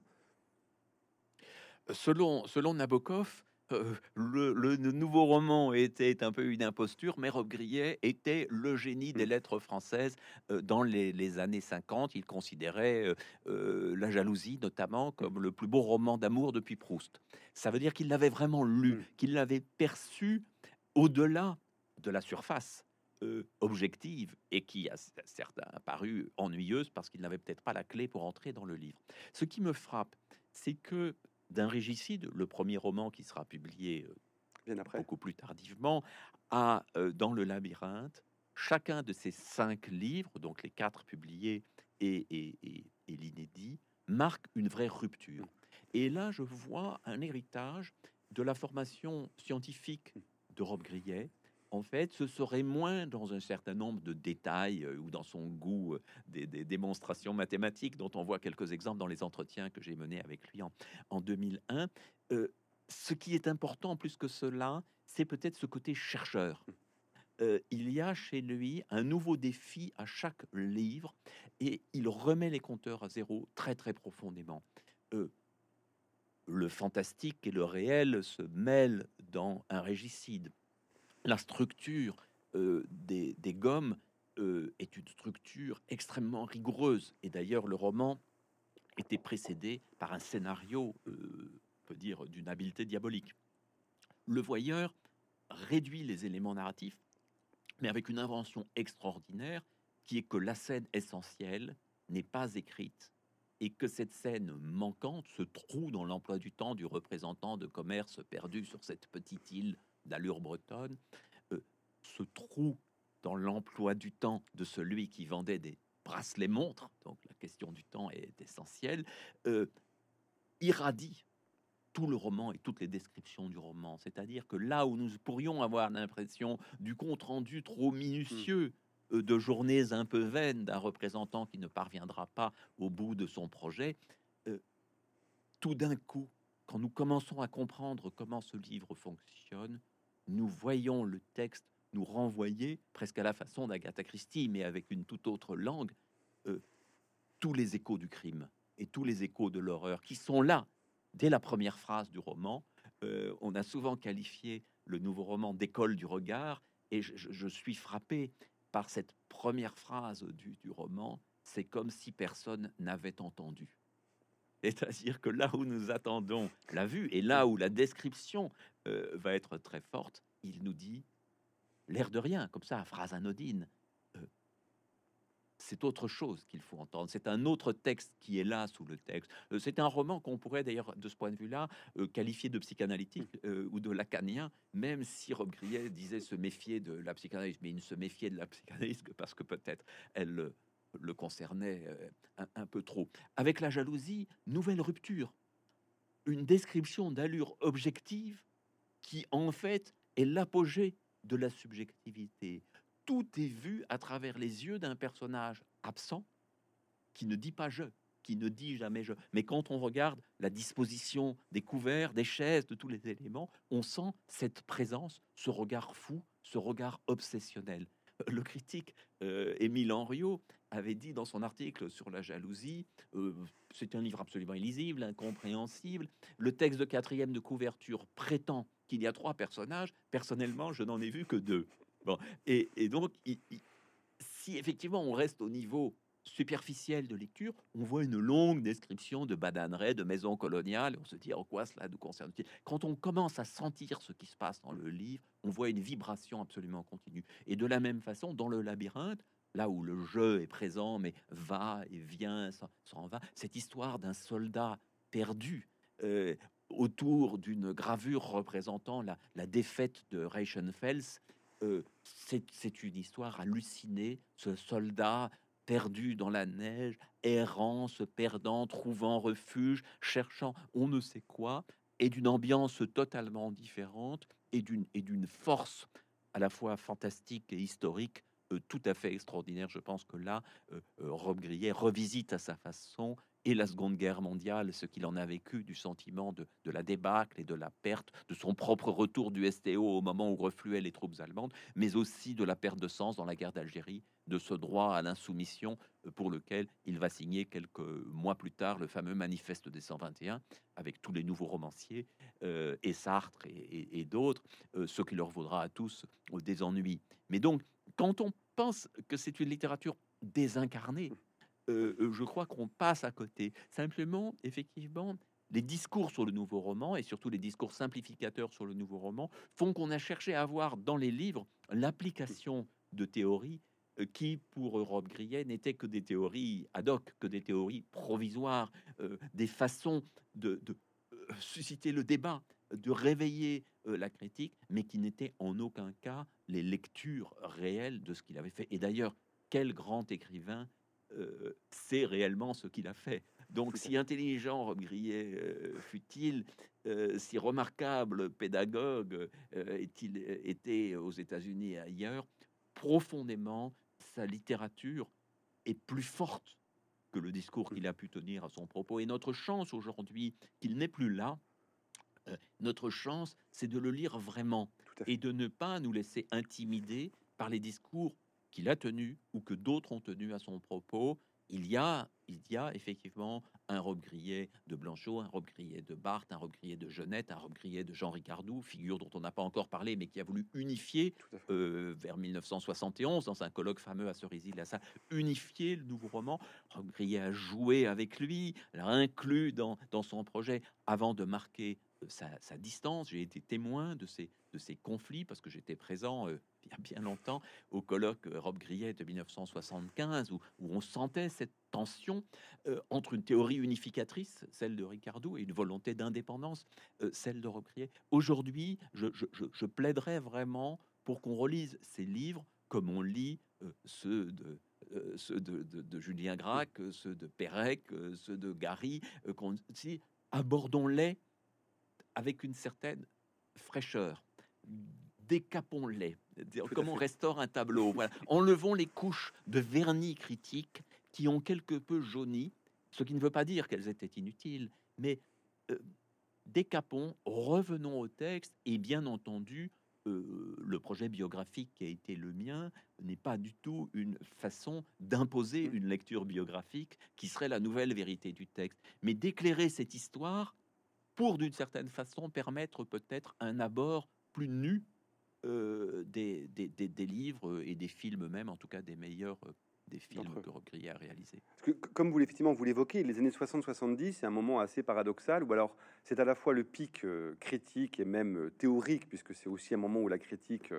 Selon, selon Nabokov, euh, le, nouveau roman était un peu une imposture, mais Rob Grillet était le génie des mmh. lettres françaises euh, dans les, années 50. Il considérait euh, La jalousie notamment comme le plus beau roman d'amour depuis Proust. Ça veut dire qu'il l'avait vraiment lu, mmh. qu'il l'avait perçu au-delà de la surface. objective et qui a certains paru ennuyeuse parce qu'il n'avait peut-être pas la clé pour entrer dans le livre. Ce qui me frappe, c'est que d'un régicide, le premier roman qui sera publié euh, Bien après. beaucoup plus tardivement, a euh, dans le labyrinthe chacun de ces cinq livres, donc les quatre publiés et, et, l'inédit, marque une vraie rupture. Et là, je vois un héritage de la formation scientifique de Rob Grillet, en fait, ce serait moins dans un certain nombre de détails euh, ou dans son goût euh, des, démonstrations mathématiques dont on voit quelques exemples dans les entretiens que j'ai menés avec lui en, en 2001. Euh, ce qui est important plus que cela, c'est peut-être ce côté chercheur. il y a chez lui un nouveau défi à chaque livre et il remet les compteurs à zéro très très profondément. le fantastique et le réel se mêlent dans un régicide la structure euh, des, gommes euh, est une structure extrêmement rigoureuse. Et d'ailleurs, le roman était précédé par un scénario, euh, on peut dire, d'une habileté diabolique. Le voyeur réduit les éléments narratifs, mais avec une invention extraordinaire qui est que la scène essentielle n'est pas écrite et que cette scène manquante, ce trou dans l'emploi du temps du représentant de commerce perdu sur cette petite île d'allure bretonne, euh, ce trou dans l'emploi du temps de celui qui vendait des bracelets montres, donc la question du temps est essentielle, euh, irradie tout le roman et toutes les descriptions du roman. C'est-à-dire que là où nous pourrions avoir l'impression du compte rendu trop minutieux euh, de journées un peu vaines d'un représentant qui ne parviendra pas au bout de son projet, euh, tout d'un coup, quand nous commençons à comprendre comment ce livre fonctionne, nous voyons le texte nous renvoyer, presque à la façon d'Agatha Christie, mais avec une toute autre langue, euh, tous les échos du crime et tous les échos de l'horreur qui sont là dès la première phrase du roman. on a souvent qualifié le nouveau roman d'école du regard, et je suis frappé par cette première phrase du, roman, c'est comme si personne n'avait entendu. C'est-à-dire que là où nous attendons la vue et là où la description euh, va être très forte, il nous dit l'air de rien, comme ça, phrase anodine, c'est autre chose qu'il faut entendre. C'est un autre texte qui est là sous le texte. Euh, c'est un roman qu'on pourrait d'ailleurs, de ce point de vue-là, euh, qualifier de psychanalytique mmh. euh, ou de lacanien, même si Rob Grillet disait se méfier de la psychanalyse, mais il ne se méfiait de la psychanalyse que parce que peut-être elle le concernait un, peu trop. Avec la jalousie, nouvelle rupture, une description d'allure objective qui en fait est l'apogée de la subjectivité tout est vu à travers les yeux d'un personnage absent qui ne dit pas je, qui ne dit jamais je. Mais quand on regarde la disposition des couverts, des chaises, de tous les éléments, on sent cette présence, ce regard fou, ce regard obsessionnel. Le critique euh, Émile Henriot avait dit dans son article sur la jalousie, euh, c'est un livre absolument illisible, incompréhensible. Le texte de quatrième de couverture prétend qu'il y a trois personnages. Personnellement, je n'en ai vu que deux et, donc, si effectivement on reste au niveau superficiel de lecture, on voit une longue description de bananeraies, de maisons coloniales, on se dit en quoi cela nous concerne Quand on commence à sentir ce qui se passe dans le livre, on voit une vibration absolument continue. Et de la même façon, dans le labyrinthe, là où le jeu est présent, mais va et vient, s'en va, cette histoire d'un soldat perdu euh, autour d'une gravure représentant la, la défaite de Reichenfels, euh, c'est une histoire hallucinée. Ce soldat perdu dans la neige, errant, se perdant, trouvant refuge, cherchant on ne sait quoi, et d'une ambiance totalement différente et d'une et d'une force à la fois fantastique et historique euh, tout à fait extraordinaire. Je pense que là, euh, Rob Grillet revisite à sa façon et la Seconde Guerre mondiale, ce qu'il en a vécu, du sentiment de, la débâcle et de la perte, de son propre retour du STO au moment où refluaient les troupes allemandes, mais aussi de la perte de sens dans la guerre d'Algérie, de ce droit à l'insoumission euh, pour lequel il va signer quelques mois plus tard le fameux manifeste des 121 avec tous les nouveaux romanciers euh, et Sartre et, d'autres, euh, ce qui leur vaudra à tous des ennuis. Mais donc, quand on pense que c'est une littérature désincarnée, euh, euh, je crois qu'on passe à côté. Simplement, effectivement, les discours sur le nouveau roman et surtout les discours simplificateurs sur le nouveau roman font qu'on a cherché à avoir dans les livres l'application de théories euh, qui, pour Europe Grillet, n'étaient que des théories ad hoc, que des théories provisoires, des façons de, susciter le débat, de réveiller la critique, mais qui n'étaient en aucun cas les lectures réelles de ce qu'il avait fait. Et d'ailleurs, quel grand écrivain euh, c'est réellement ce qu'il a fait. Donc, si intelligent Rob Grillet euh, fut-il, euh, si remarquable pédagogue est-il été aux États-Unis et ailleurs, profondément, sa littérature est plus forte que le discours qu'il a pu tenir à son propos. Et notre chance aujourd'hui, qu'il n'est plus là, notre chance, c'est de le lire vraiment et de ne pas nous laisser intimider par les discours qu'il a tenu ou que d'autres ont tenu à son propos, il y a, il y a effectivement un robe grillé de Blanchot, un robe grillé de Barthes, un robe grillé de Jeannette, un robe grillé de Jean Ricardou, figure dont on n'a pas encore parlé, mais qui a voulu unifier euh, vers 1971 dans un colloque fameux à Cerisy-la-Salle, unifier le nouveau roman. Robe grillé a joué avec lui, l'a inclus dans, dans son projet avant de marquer sa, distance. J'ai été témoin de ces, de ces conflits parce que j'étais présent euh, il y a bien longtemps au colloque euh, Rob Grillet de 1975 où, où on sentait cette tension euh, entre une théorie unificatrice, celle de Ricardo, et une volonté d'indépendance, celle de Rob Grillet. Aujourd'hui, je, je, je, plaiderais vraiment pour qu'on relise ces livres comme on lit ceux de ceux de, de, Julien Gracq, ceux de Pérec, ceux de Gary, qu'on si abordons-les avec une certaine fraîcheur, décapons-les. Comment on restaure un tableau voilà. Enlevons les couches de vernis critique qui ont quelque peu jauni, ce qui ne veut pas dire qu'elles étaient inutiles, mais euh, décapons, revenons au texte et bien entendu, euh, le projet biographique qui a été le mien n'est pas du tout une façon d'imposer mmh. une lecture biographique qui serait la nouvelle vérité du texte, mais d'éclairer cette histoire pour d'une certaine façon permettre peut-être un abord plus nu euh, des, des, des, livres et des films même, en tout cas des meilleurs euh, des films que Rob Grillet a réalisés. que, comme vous effectivement vous l'évoquez, les années 60-70, c'est un moment assez paradoxal où alors c'est à la fois le pic euh, critique et même théorique, puisque c'est aussi un moment où la critique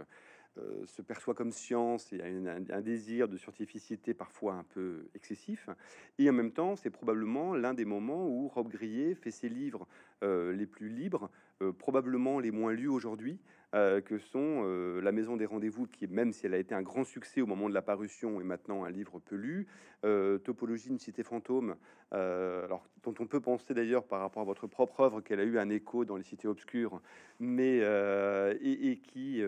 euh, se perçoit comme science et a un, désir de scientificité parfois un peu excessif. Et en même temps, c'est probablement l'un des moments où Rob Grillet fait ses livres euh, les plus libres, euh, probablement les moins lus aujourd'hui, que sont La Maison des Rendez-vous, qui, même si elle a été un grand succès au moment de la parution, est maintenant un livre peu lu, Topologie, une cité fantôme, alors, dont on peut penser d'ailleurs par rapport à votre propre œuvre qu'elle a eu un écho dans les cités obscures, mais et, et, qui,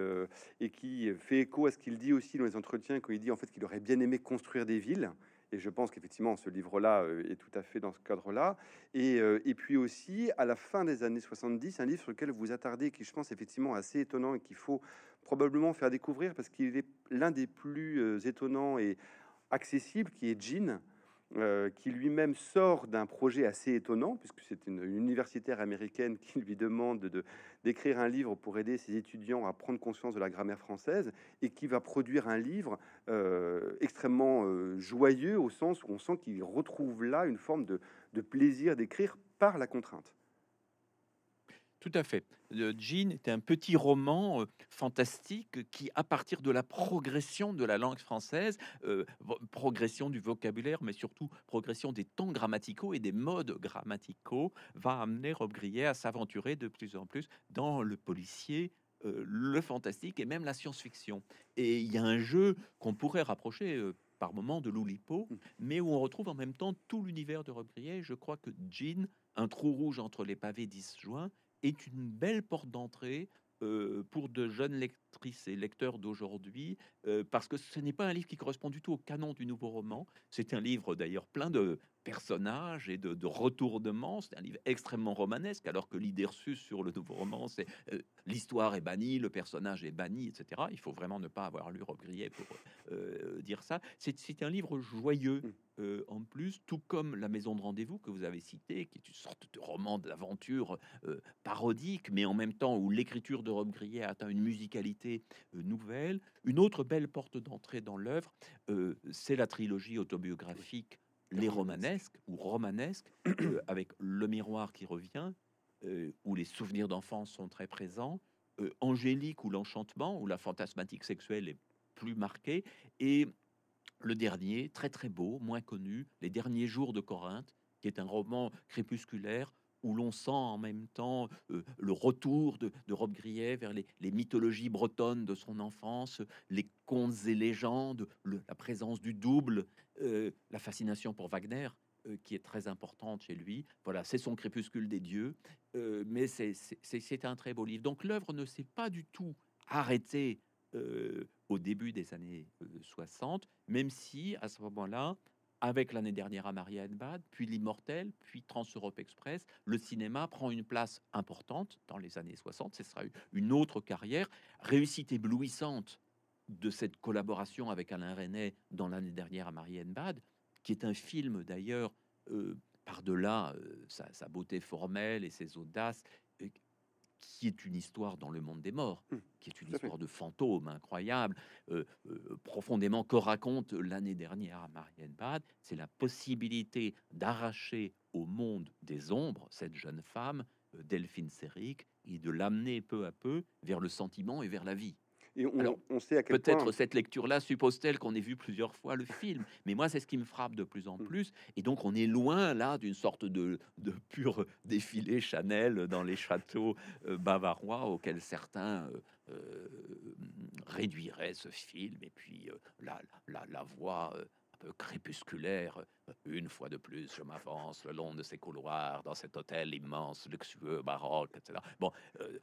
et qui fait écho à ce qu'il dit aussi dans les entretiens, quand il dit en fait qu'il aurait bien aimé construire des villes. Et je pense qu'effectivement, ce livre-là euh, est tout à fait dans ce cadre-là. Et, euh, puis aussi, à la fin des années 70, un livre sur lequel vous attardez, qui je pense effectivement assez étonnant et qu'il faut probablement faire découvrir parce qu'il est l'un des plus euh, étonnants et accessibles, qui est Jean, euh, qui lui-même sort d'un projet assez étonnant, puisque c'est une, universitaire américaine qui lui demande de, d'écrire un livre pour aider ses étudiants à prendre conscience de la grammaire française, et qui va produire un livre euh, extrêmement euh, joyeux, au sens où on sent qu'il retrouve là une forme de plaisir d'écrire par la contrainte. Tout à fait. Jean est un petit roman euh, fantastique qui, à partir de la progression de la langue française, euh, progression du vocabulaire, mais surtout progression des temps grammaticaux et des modes grammaticaux, va amener Rob Grillet à s'aventurer de plus en plus dans le policier, euh, le fantastique et même la science-fiction. Et il y a un jeu qu'on pourrait rapprocher par moment de Loulipo, mmh. mais où on retrouve en même temps tout l'univers de Rob Grillet. Je crois que Jean, un trou rouge entre les pavés disjoints, est une belle porte d'entrée euh, pour de jeunes lectrices et lecteurs d'aujourd'hui, euh, parce que ce n'est pas un livre qui correspond du tout au canon du nouveau roman. C'est un livre d'ailleurs plein de personnages et de, de retournements. C'est un livre extrêmement romanesque, alors que l'idée reçue sur le nouveau roman, c'est euh, l'histoire est bannie, le personnage est banni, etc. Il faut vraiment ne pas avoir lu Rob Grillet pour dire ça. C'est un livre joyeux. Euh, en plus, tout comme La Maison de Rendez-vous que vous avez cité, qui est une sorte de roman de l'aventure euh, parodique, mais en même temps où l'écriture de Rob Grillet atteint une musicalité euh, nouvelle. Une autre belle porte d'entrée dans l'œuvre, c'est la trilogie autobiographique Les Romanesques ou Romanesques, avec Le Miroir qui revient, où les souvenirs d'enfance sont très présents, Angélique ou L'Enchantement, où la fantasmatique sexuelle est plus marquée, et le dernier, très très beau, moins connu, Les derniers jours de Corinthe, qui est un roman crépusculaire où l'on sent en même temps euh, le retour de, de Rob vers les, mythologies bretonnes de son enfance, les contes et légendes, la présence du double, euh, la fascination pour Wagner, euh, qui est très importante chez lui. Voilà, c'est son crépuscule des dieux, mais c'est un très beau livre. Donc l'œuvre ne s'est pas du tout arrêtée au début des années 60, même si à ce moment-là, avec l'année dernière à Marienbad, puis l'Immortel, puis Trans-Europe Express, le cinéma prend une place importante dans les années 60. Ce sera une autre carrière, réussite éblouissante de cette collaboration avec Alain René dans l'année dernière à Marienbad, qui est un film d'ailleurs, par-delà sa, beauté formelle et ses audaces, qui est une histoire dans le monde des morts, mmh, qui est une histoire de fantôme incroyable, euh, euh, profondément que raconte l'année dernière à Marienbad, c'est la possibilité d'arracher au monde des ombres cette jeune femme, euh, Delphine Séric, et de l'amener peu à peu vers le sentiment et vers la vie. Et on, sait à quel peut-être cette lecture-là suppose-t-elle qu'on ait vu plusieurs fois le film, mais moi c'est ce qui me frappe de plus en mm. plus. Et donc on est loin là d'une sorte de, de, pur défilé Chanel dans les châteaux euh, bavarois auxquels certains euh, euh, réduiraient ce film. Et puis la, la, la, voix crépusculaire. Une fois de plus, je m'avance le long de ces couloirs dans cet hôtel immense, luxueux, baroque, etc. Bon, euh,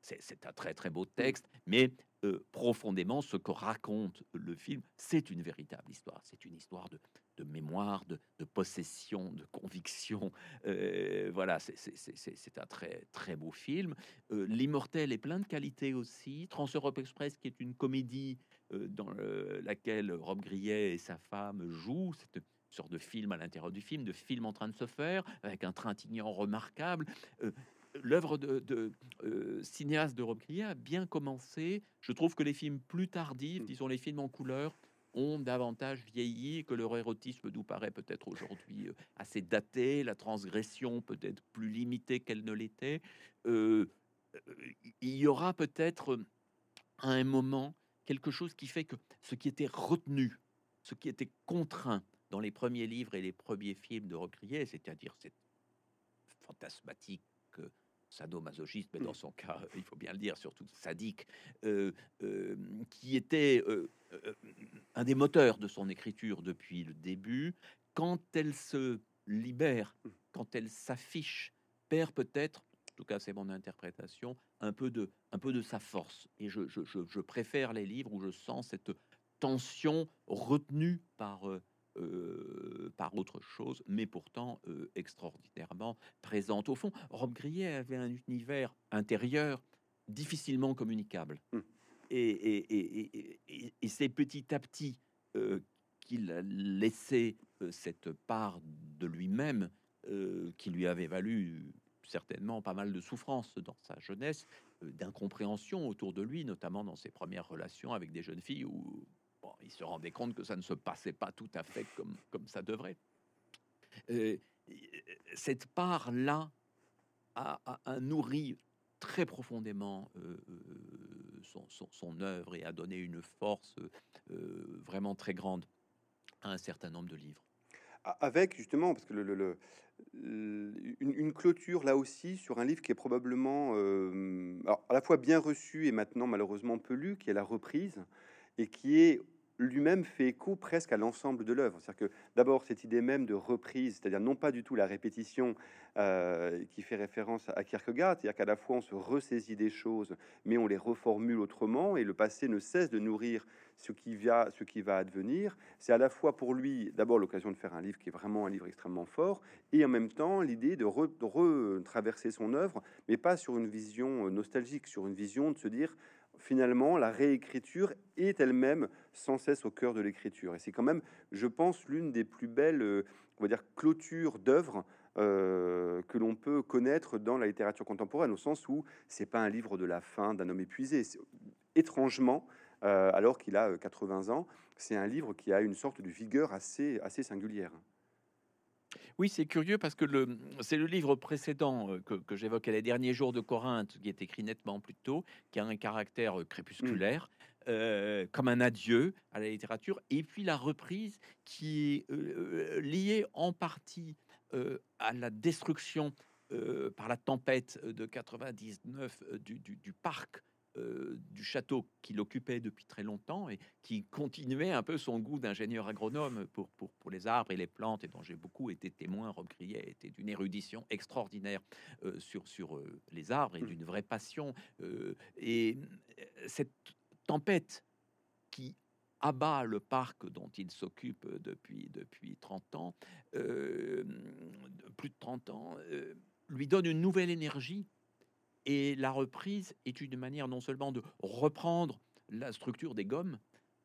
c'est un très très beau texte, mais euh, profondément, ce que raconte le film, c'est une véritable histoire. C'est une histoire de, de mémoire, de, possession, de conviction. Euh, voilà, c'est un très très beau film. L'immortel est plein de qualités aussi. Trans Europe Express, qui est une comédie dans laquelle Rob Grillet et sa femme jouent. C'est sorte de film à l'intérieur du film, de film en train de se faire, avec un Trintignant remarquable. Euh, l'œuvre de, euh, cinéaste de Rob a bien commencé. Je trouve que les films plus tardifs, mm. disons les films en couleur, ont davantage vieilli, que leur érotisme nous paraît peut-être aujourd'hui euh, assez daté, la transgression peut-être plus limitée qu'elle ne l'était. il y aura peut-être à un moment quelque chose qui fait que ce qui était retenu, ce qui était contraint, dans les premiers livres et les premiers films de Recrier, c'est-à-dire cette fantasmatique euh, sadomasochisme, mais dans mmh. son cas, il faut bien le dire, surtout sadique, euh, euh, qui était un des moteurs de son écriture depuis le début, quand elle se libère, mmh. quand elle s'affiche, perd peut-être, tout cas c'est mon interprétation, un peu de, un peu de sa force. Et je, je, je préfère les livres où je sens cette tension retenue par euh, par autre chose, mais pourtant euh, extraordinairement présente. Au fond, Rob Grillet avait un univers intérieur difficilement communicable. Mmh. Et, et, c'est petit à petit euh, qu'il a laissé cette part de lui-même qui lui avait valu certainement pas mal de souffrances dans sa jeunesse, d'incompréhension autour de lui, notamment dans ses premières relations avec des jeunes filles où il se rendait compte que ça ne se passait pas tout à fait comme, comme ça devrait. Euh, cette part-là a, nourri très profondément euh, euh, son, œuvre et a donné une force vraiment très grande à un certain nombre de livres. Avec justement, parce que le, une, clôture là aussi sur un livre qui est probablement à la fois bien reçu et maintenant malheureusement peu lu, qui est la reprise, et qui est lui-même fait écho presque à l'ensemble de l'œuvre. C'est-à-dire que d'abord cette idée même de reprise, c'est-à-dire non pas du tout la répétition euh, qui fait référence à Kierkegaard, c'est-à-dire qu'à la fois on se ressaisit des choses, mais on les reformule autrement, et le passé ne cesse de nourrir ce qui va, ce qui va advenir. C'est à la fois pour lui d'abord l'occasion de faire un livre qui est vraiment un livre extrêmement fort, et en même temps l'idée de, retraverser son œuvre, mais pas sur une vision nostalgique, sur une vision de se dire finalement, la réécriture est elle-même sans cesse au cœur de l'écriture. Et c'est quand même, je pense, l'une des plus belles, euh, on va dire, clôtures d'œuvres euh, que l'on peut connaître dans la littérature contemporaine, au sens où c'est pas un livre de la fin d'un homme épuisé. Étrangement, euh, alors qu'il a 80 ans, c'est un livre qui a une sorte de vigueur assez, assez singulière. Oui, c'est curieux parce que le, c'est le livre précédent euh, que, que j'évoquais, Les derniers jours de Corinthe, qui est écrit nettement plus tôt, qui a un caractère euh, crépusculaire, mmh. euh, comme un adieu à la littérature, et puis la reprise qui est liée en partie à la destruction par la tempête de 99 du, du, du parc euh, du château qu'il occupait depuis très longtemps et qui continuait un peu son goût d'ingénieur agronome pour, pour, les arbres et les plantes et dont j'ai beaucoup été témoin. Rob Grillet était d'une érudition extraordinaire euh, sur, sur euh, les arbres et d'une vraie passion. et cette tempête qui abat le parc dont il s'occupe depuis, depuis 30 ans, plus de 30 ans, lui donne une nouvelle énergie et la reprise est une manière non seulement de reprendre la structure des gommes,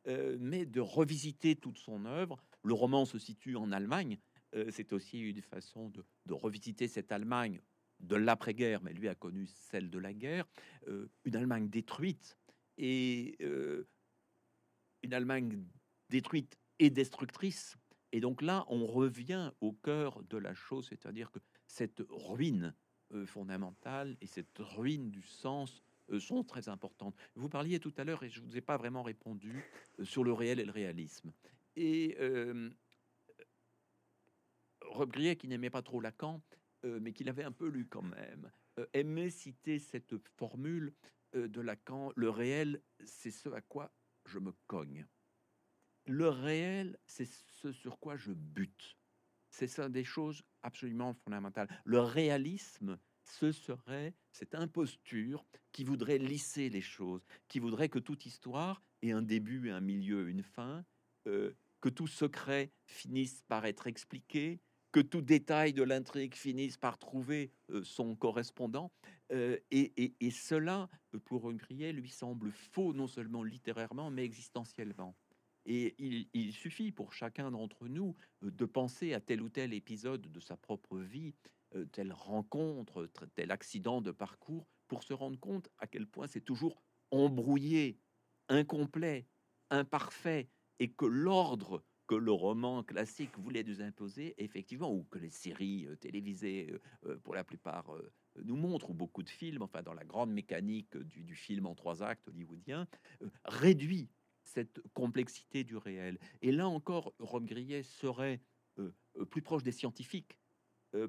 euh, mais de revisiter toute son œuvre. Le roman se situe en Allemagne. Euh, c'est aussi une façon de, revisiter cette Allemagne de l'après-guerre, mais lui a connu celle de la guerre, euh, une Allemagne détruite et une Allemagne détruite et destructrice. Et donc là, on revient au cœur de la chose, c'est-à-dire que cette ruine euh, fondamentales et cette ruine du sens euh, sont très importantes. Vous parliez tout à l'heure, et je ne vous ai pas vraiment répondu, euh, sur le réel et le réalisme. Et Rob Grillet, qui n'aimait pas trop Lacan, mais qui l'avait un peu lu quand même, aimait citer cette formule de Lacan, le réel, c'est ce à quoi je me cogne. le réel, c'est ce sur quoi je bute. C'est ça des choses absolument fondamentales. Le réalisme, ce serait cette imposture qui voudrait lisser les choses, qui voudrait que toute histoire ait un début, un milieu, une fin, euh, que tout secret finisse par être expliqué, que tout détail de l'intrigue finisse par trouver euh, son correspondant. Euh, et, cela, pour Grier, lui semble faux, non seulement littérairement, mais existentiellement. Et il, suffit pour chacun d'entre nous euh, de penser à tel ou tel épisode de sa propre vie, telle rencontre, tel accident de parcours, pour se rendre compte à quel point c'est toujours embrouillé, incomplet, imparfait, et que l'ordre que le roman classique voulait nous imposer, effectivement, ou que les séries euh, télévisées, euh, euh, pour la plupart, nous montrent, ou beaucoup de films, enfin, dans la grande mécanique du, film en trois actes hollywoodien, réduit cette complexité du réel. Et là encore, Rob Grillet serait plus proche des scientifiques,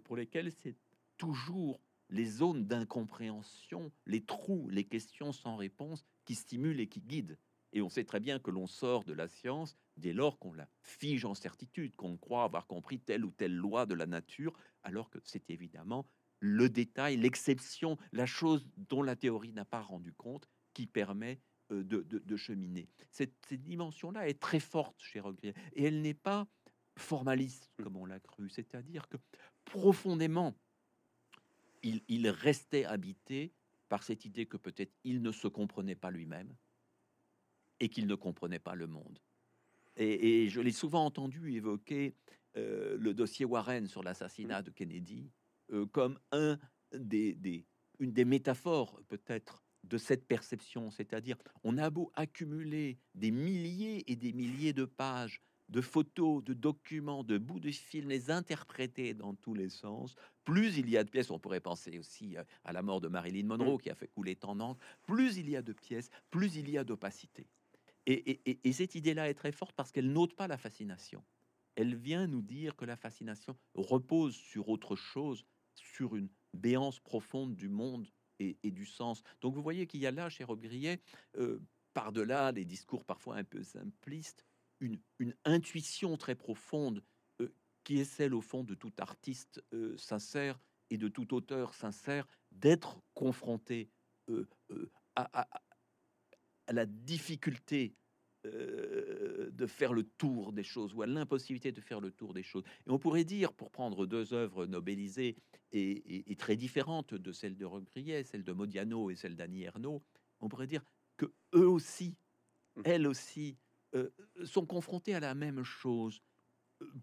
pour lesquels c'est toujours les zones d'incompréhension, les trous, les questions sans réponse qui stimulent et qui guident. Et on sait très bien que l'on sort de la science dès lors qu'on la fige en certitude, qu'on croit avoir compris telle ou telle loi de la nature, alors que c'est évidemment le détail, l'exception, la chose dont la théorie n'a pas rendu compte, qui permet euh, de, cheminer. Cette, dimension-là est très forte chez Regrier, et elle n'est pas formaliste mmh. comme on l'a cru, c'est-à-dire que profondément, il, il restait habité par cette idée que peut-être il ne se comprenait pas lui-même, et qu'il ne comprenait pas le monde. Et, je l'ai souvent entendu évoquer euh, le dossier Warren sur l'assassinat de Kennedy euh, comme un des, des, une des métaphores peut-être de cette perception, c'est-à-dire on a beau accumuler des milliers et des milliers de pages de photos, de documents, de bouts de films, les interpréter dans tous les sens. Plus il y a de pièces, on pourrait penser aussi euh, à la mort de Marilyn Monroe qui a fait couler tant d'encre, plus il y a de pièces, plus il y a d'opacité. Et, cette idée-là est très forte parce qu'elle n'ôte pas la fascination. Elle vient nous dire que la fascination repose sur autre chose, sur une béance profonde du monde et, du sens. Donc vous voyez qu'il y a là, chez Rob euh, par-delà des discours parfois un peu simplistes, une, intuition très profonde euh, qui est celle au fond de tout artiste euh, sincère et de tout auteur sincère d'être confronté à, la difficulté de faire le tour des choses ou à l'impossibilité de faire le tour des choses. Et on pourrait dire, pour prendre deux œuvres nobelisées et, très différentes de celles de Regrier, celle de Modiano et celle d'Annie Ernaux, on pourrait dire que eux aussi, mmh. elles aussi, euh, sont confrontés à la même chose.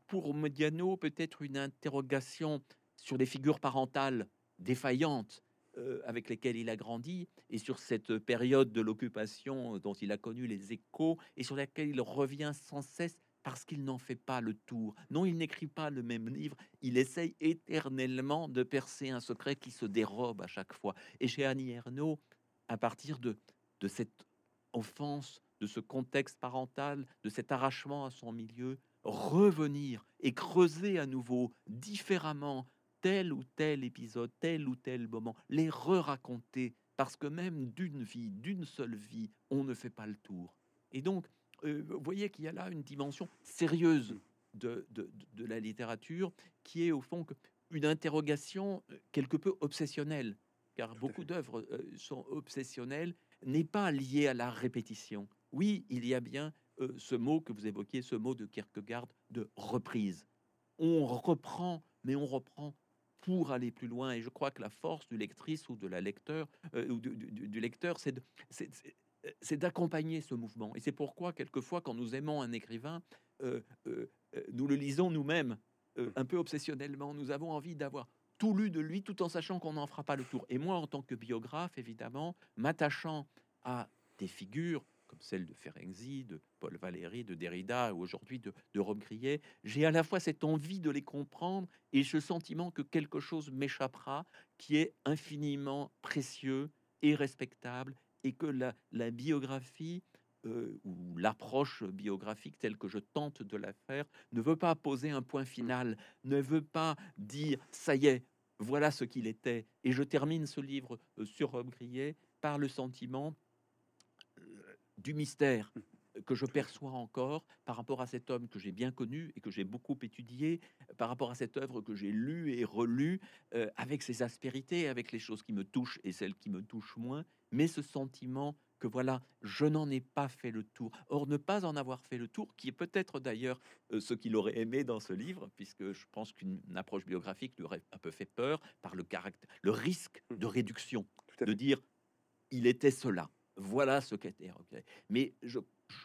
Pour Modiano, peut-être une interrogation sur les figures parentales défaillantes euh, avec lesquels il a grandi et sur cette période de l'occupation dont il a connu les échos et sur laquelle il revient sans cesse parce qu'il n'en fait pas le tour. Non, il n'écrit pas le même livre, il essaye éternellement de percer un secret qui se dérobe à chaque fois. Et chez Annie Ernaux, à partir de, de cette offense, de ce contexte parental, de cet arrachement à son milieu, revenir et creuser à nouveau différemment tel ou tel épisode, tel ou tel moment, les re-raconter, parce que même d'une vie, d'une seule vie, on ne fait pas le tour. Et donc, euh, vous voyez qu'il y a là une dimension sérieuse de, de, la littérature, qui est au fond une interrogation euh, quelque peu obsessionnelle, car beaucoup d'œuvres euh, sont obsessionnelles, n'est pas liée à la répétition. Oui, il y a bien ce mot que vous évoquiez, ce mot de Kierkegaard de reprise. On reprend, mais on reprend pour aller plus loin. Et je crois que la force du lectrice ou de la lecteur euh, ou du, lecteur, c'est c'est d'accompagner ce mouvement. Et c'est pourquoi, quelquefois, quand nous aimons un écrivain, euh, euh, nous le lisons nous-mêmes, un peu obsessionnellement. Nous avons envie d'avoir tout lu de lui, tout en sachant qu'on n'en fera pas le tour. Et moi, en tant que biographe, évidemment, m'attachant à des figures comme celle de Ferenczi, de Paul Valéry, de Derrida ou aujourd'hui de, de Rob j'ai à la fois cette envie de les comprendre et ce sentiment que quelque chose m'échappera qui est infiniment précieux et respectable et que la, biographie euh, ou l'approche biographique telle que je tente de la faire ne veut pas poser un point final, ne veut pas dire ça y est, voilà ce qu'il était. Et je termine ce livre euh, sur Rob par le sentiment du mystère que je perçois encore par rapport à cet homme que j'ai bien connu et que j'ai beaucoup étudié, par rapport à cette œuvre que j'ai lue et relue, euh, avec ses aspérités, avec les choses qui me touchent et celles qui me touchent moins, mais ce sentiment que voilà, je n'en ai pas fait le tour. Or, ne pas en avoir fait le tour, qui est peut-être d'ailleurs euh, ce qu'il aurait aimé dans ce livre, puisque je pense qu'une approche biographique lui aurait un peu fait peur par le caractère, le risque de réduction, de dire il était cela. Voilà ce qu'était Mais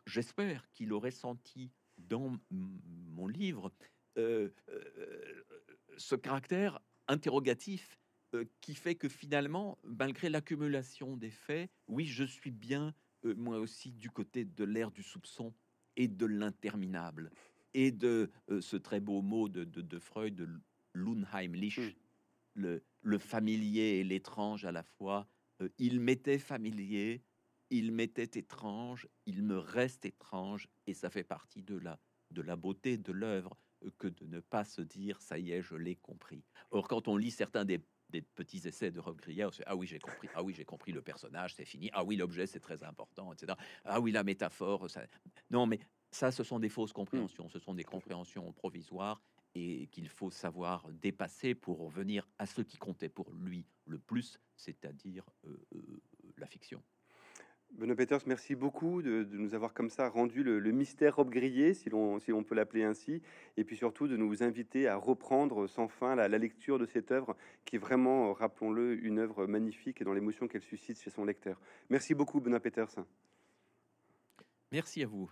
j'espère qu'il aurait senti dans mon livre euh, euh, ce caractère interrogatif euh, qui fait que finalement, malgré l'accumulation des faits, oui, je suis bien, moi aussi, du côté de l'ère du soupçon et de l'interminable, et de ce très beau mot de, de, Freud, de l'unheimlich, hmm. le, le familier et l'étrange à la fois. il m'était familier, il m'était étrange, il me reste étrange, et ça fait partie de la, de la beauté de l'œuvre euh, que de ne pas se dire ça y est, je l'ai compris. Or, quand on lit certains des, petits essais de Rob Grillet, on se dit, ah oui, j'ai compris, ah oui, j'ai compris le personnage, c'est fini, ah oui, l'objet, c'est très important, etc. Ah oui, la métaphore, ça... non, mais ça, ce sont des fausses compréhensions, ce sont des compréhensions provisoires et qu'il faut savoir dépasser pour venir à ce qui comptait pour lui le plus, c'est-à-dire euh, euh, la fiction. Benoît Peters, merci beaucoup de, nous avoir comme ça rendu le, mystère Robe Grillé, si l'on peut l'appeler ainsi, et puis surtout de nous inviter à reprendre sans fin la, la lecture de cette œuvre, qui est vraiment, rappelons-le, une œuvre magnifique et dans l'émotion qu'elle suscite chez son lecteur. Merci beaucoup, Benoît Peters. Merci à vous.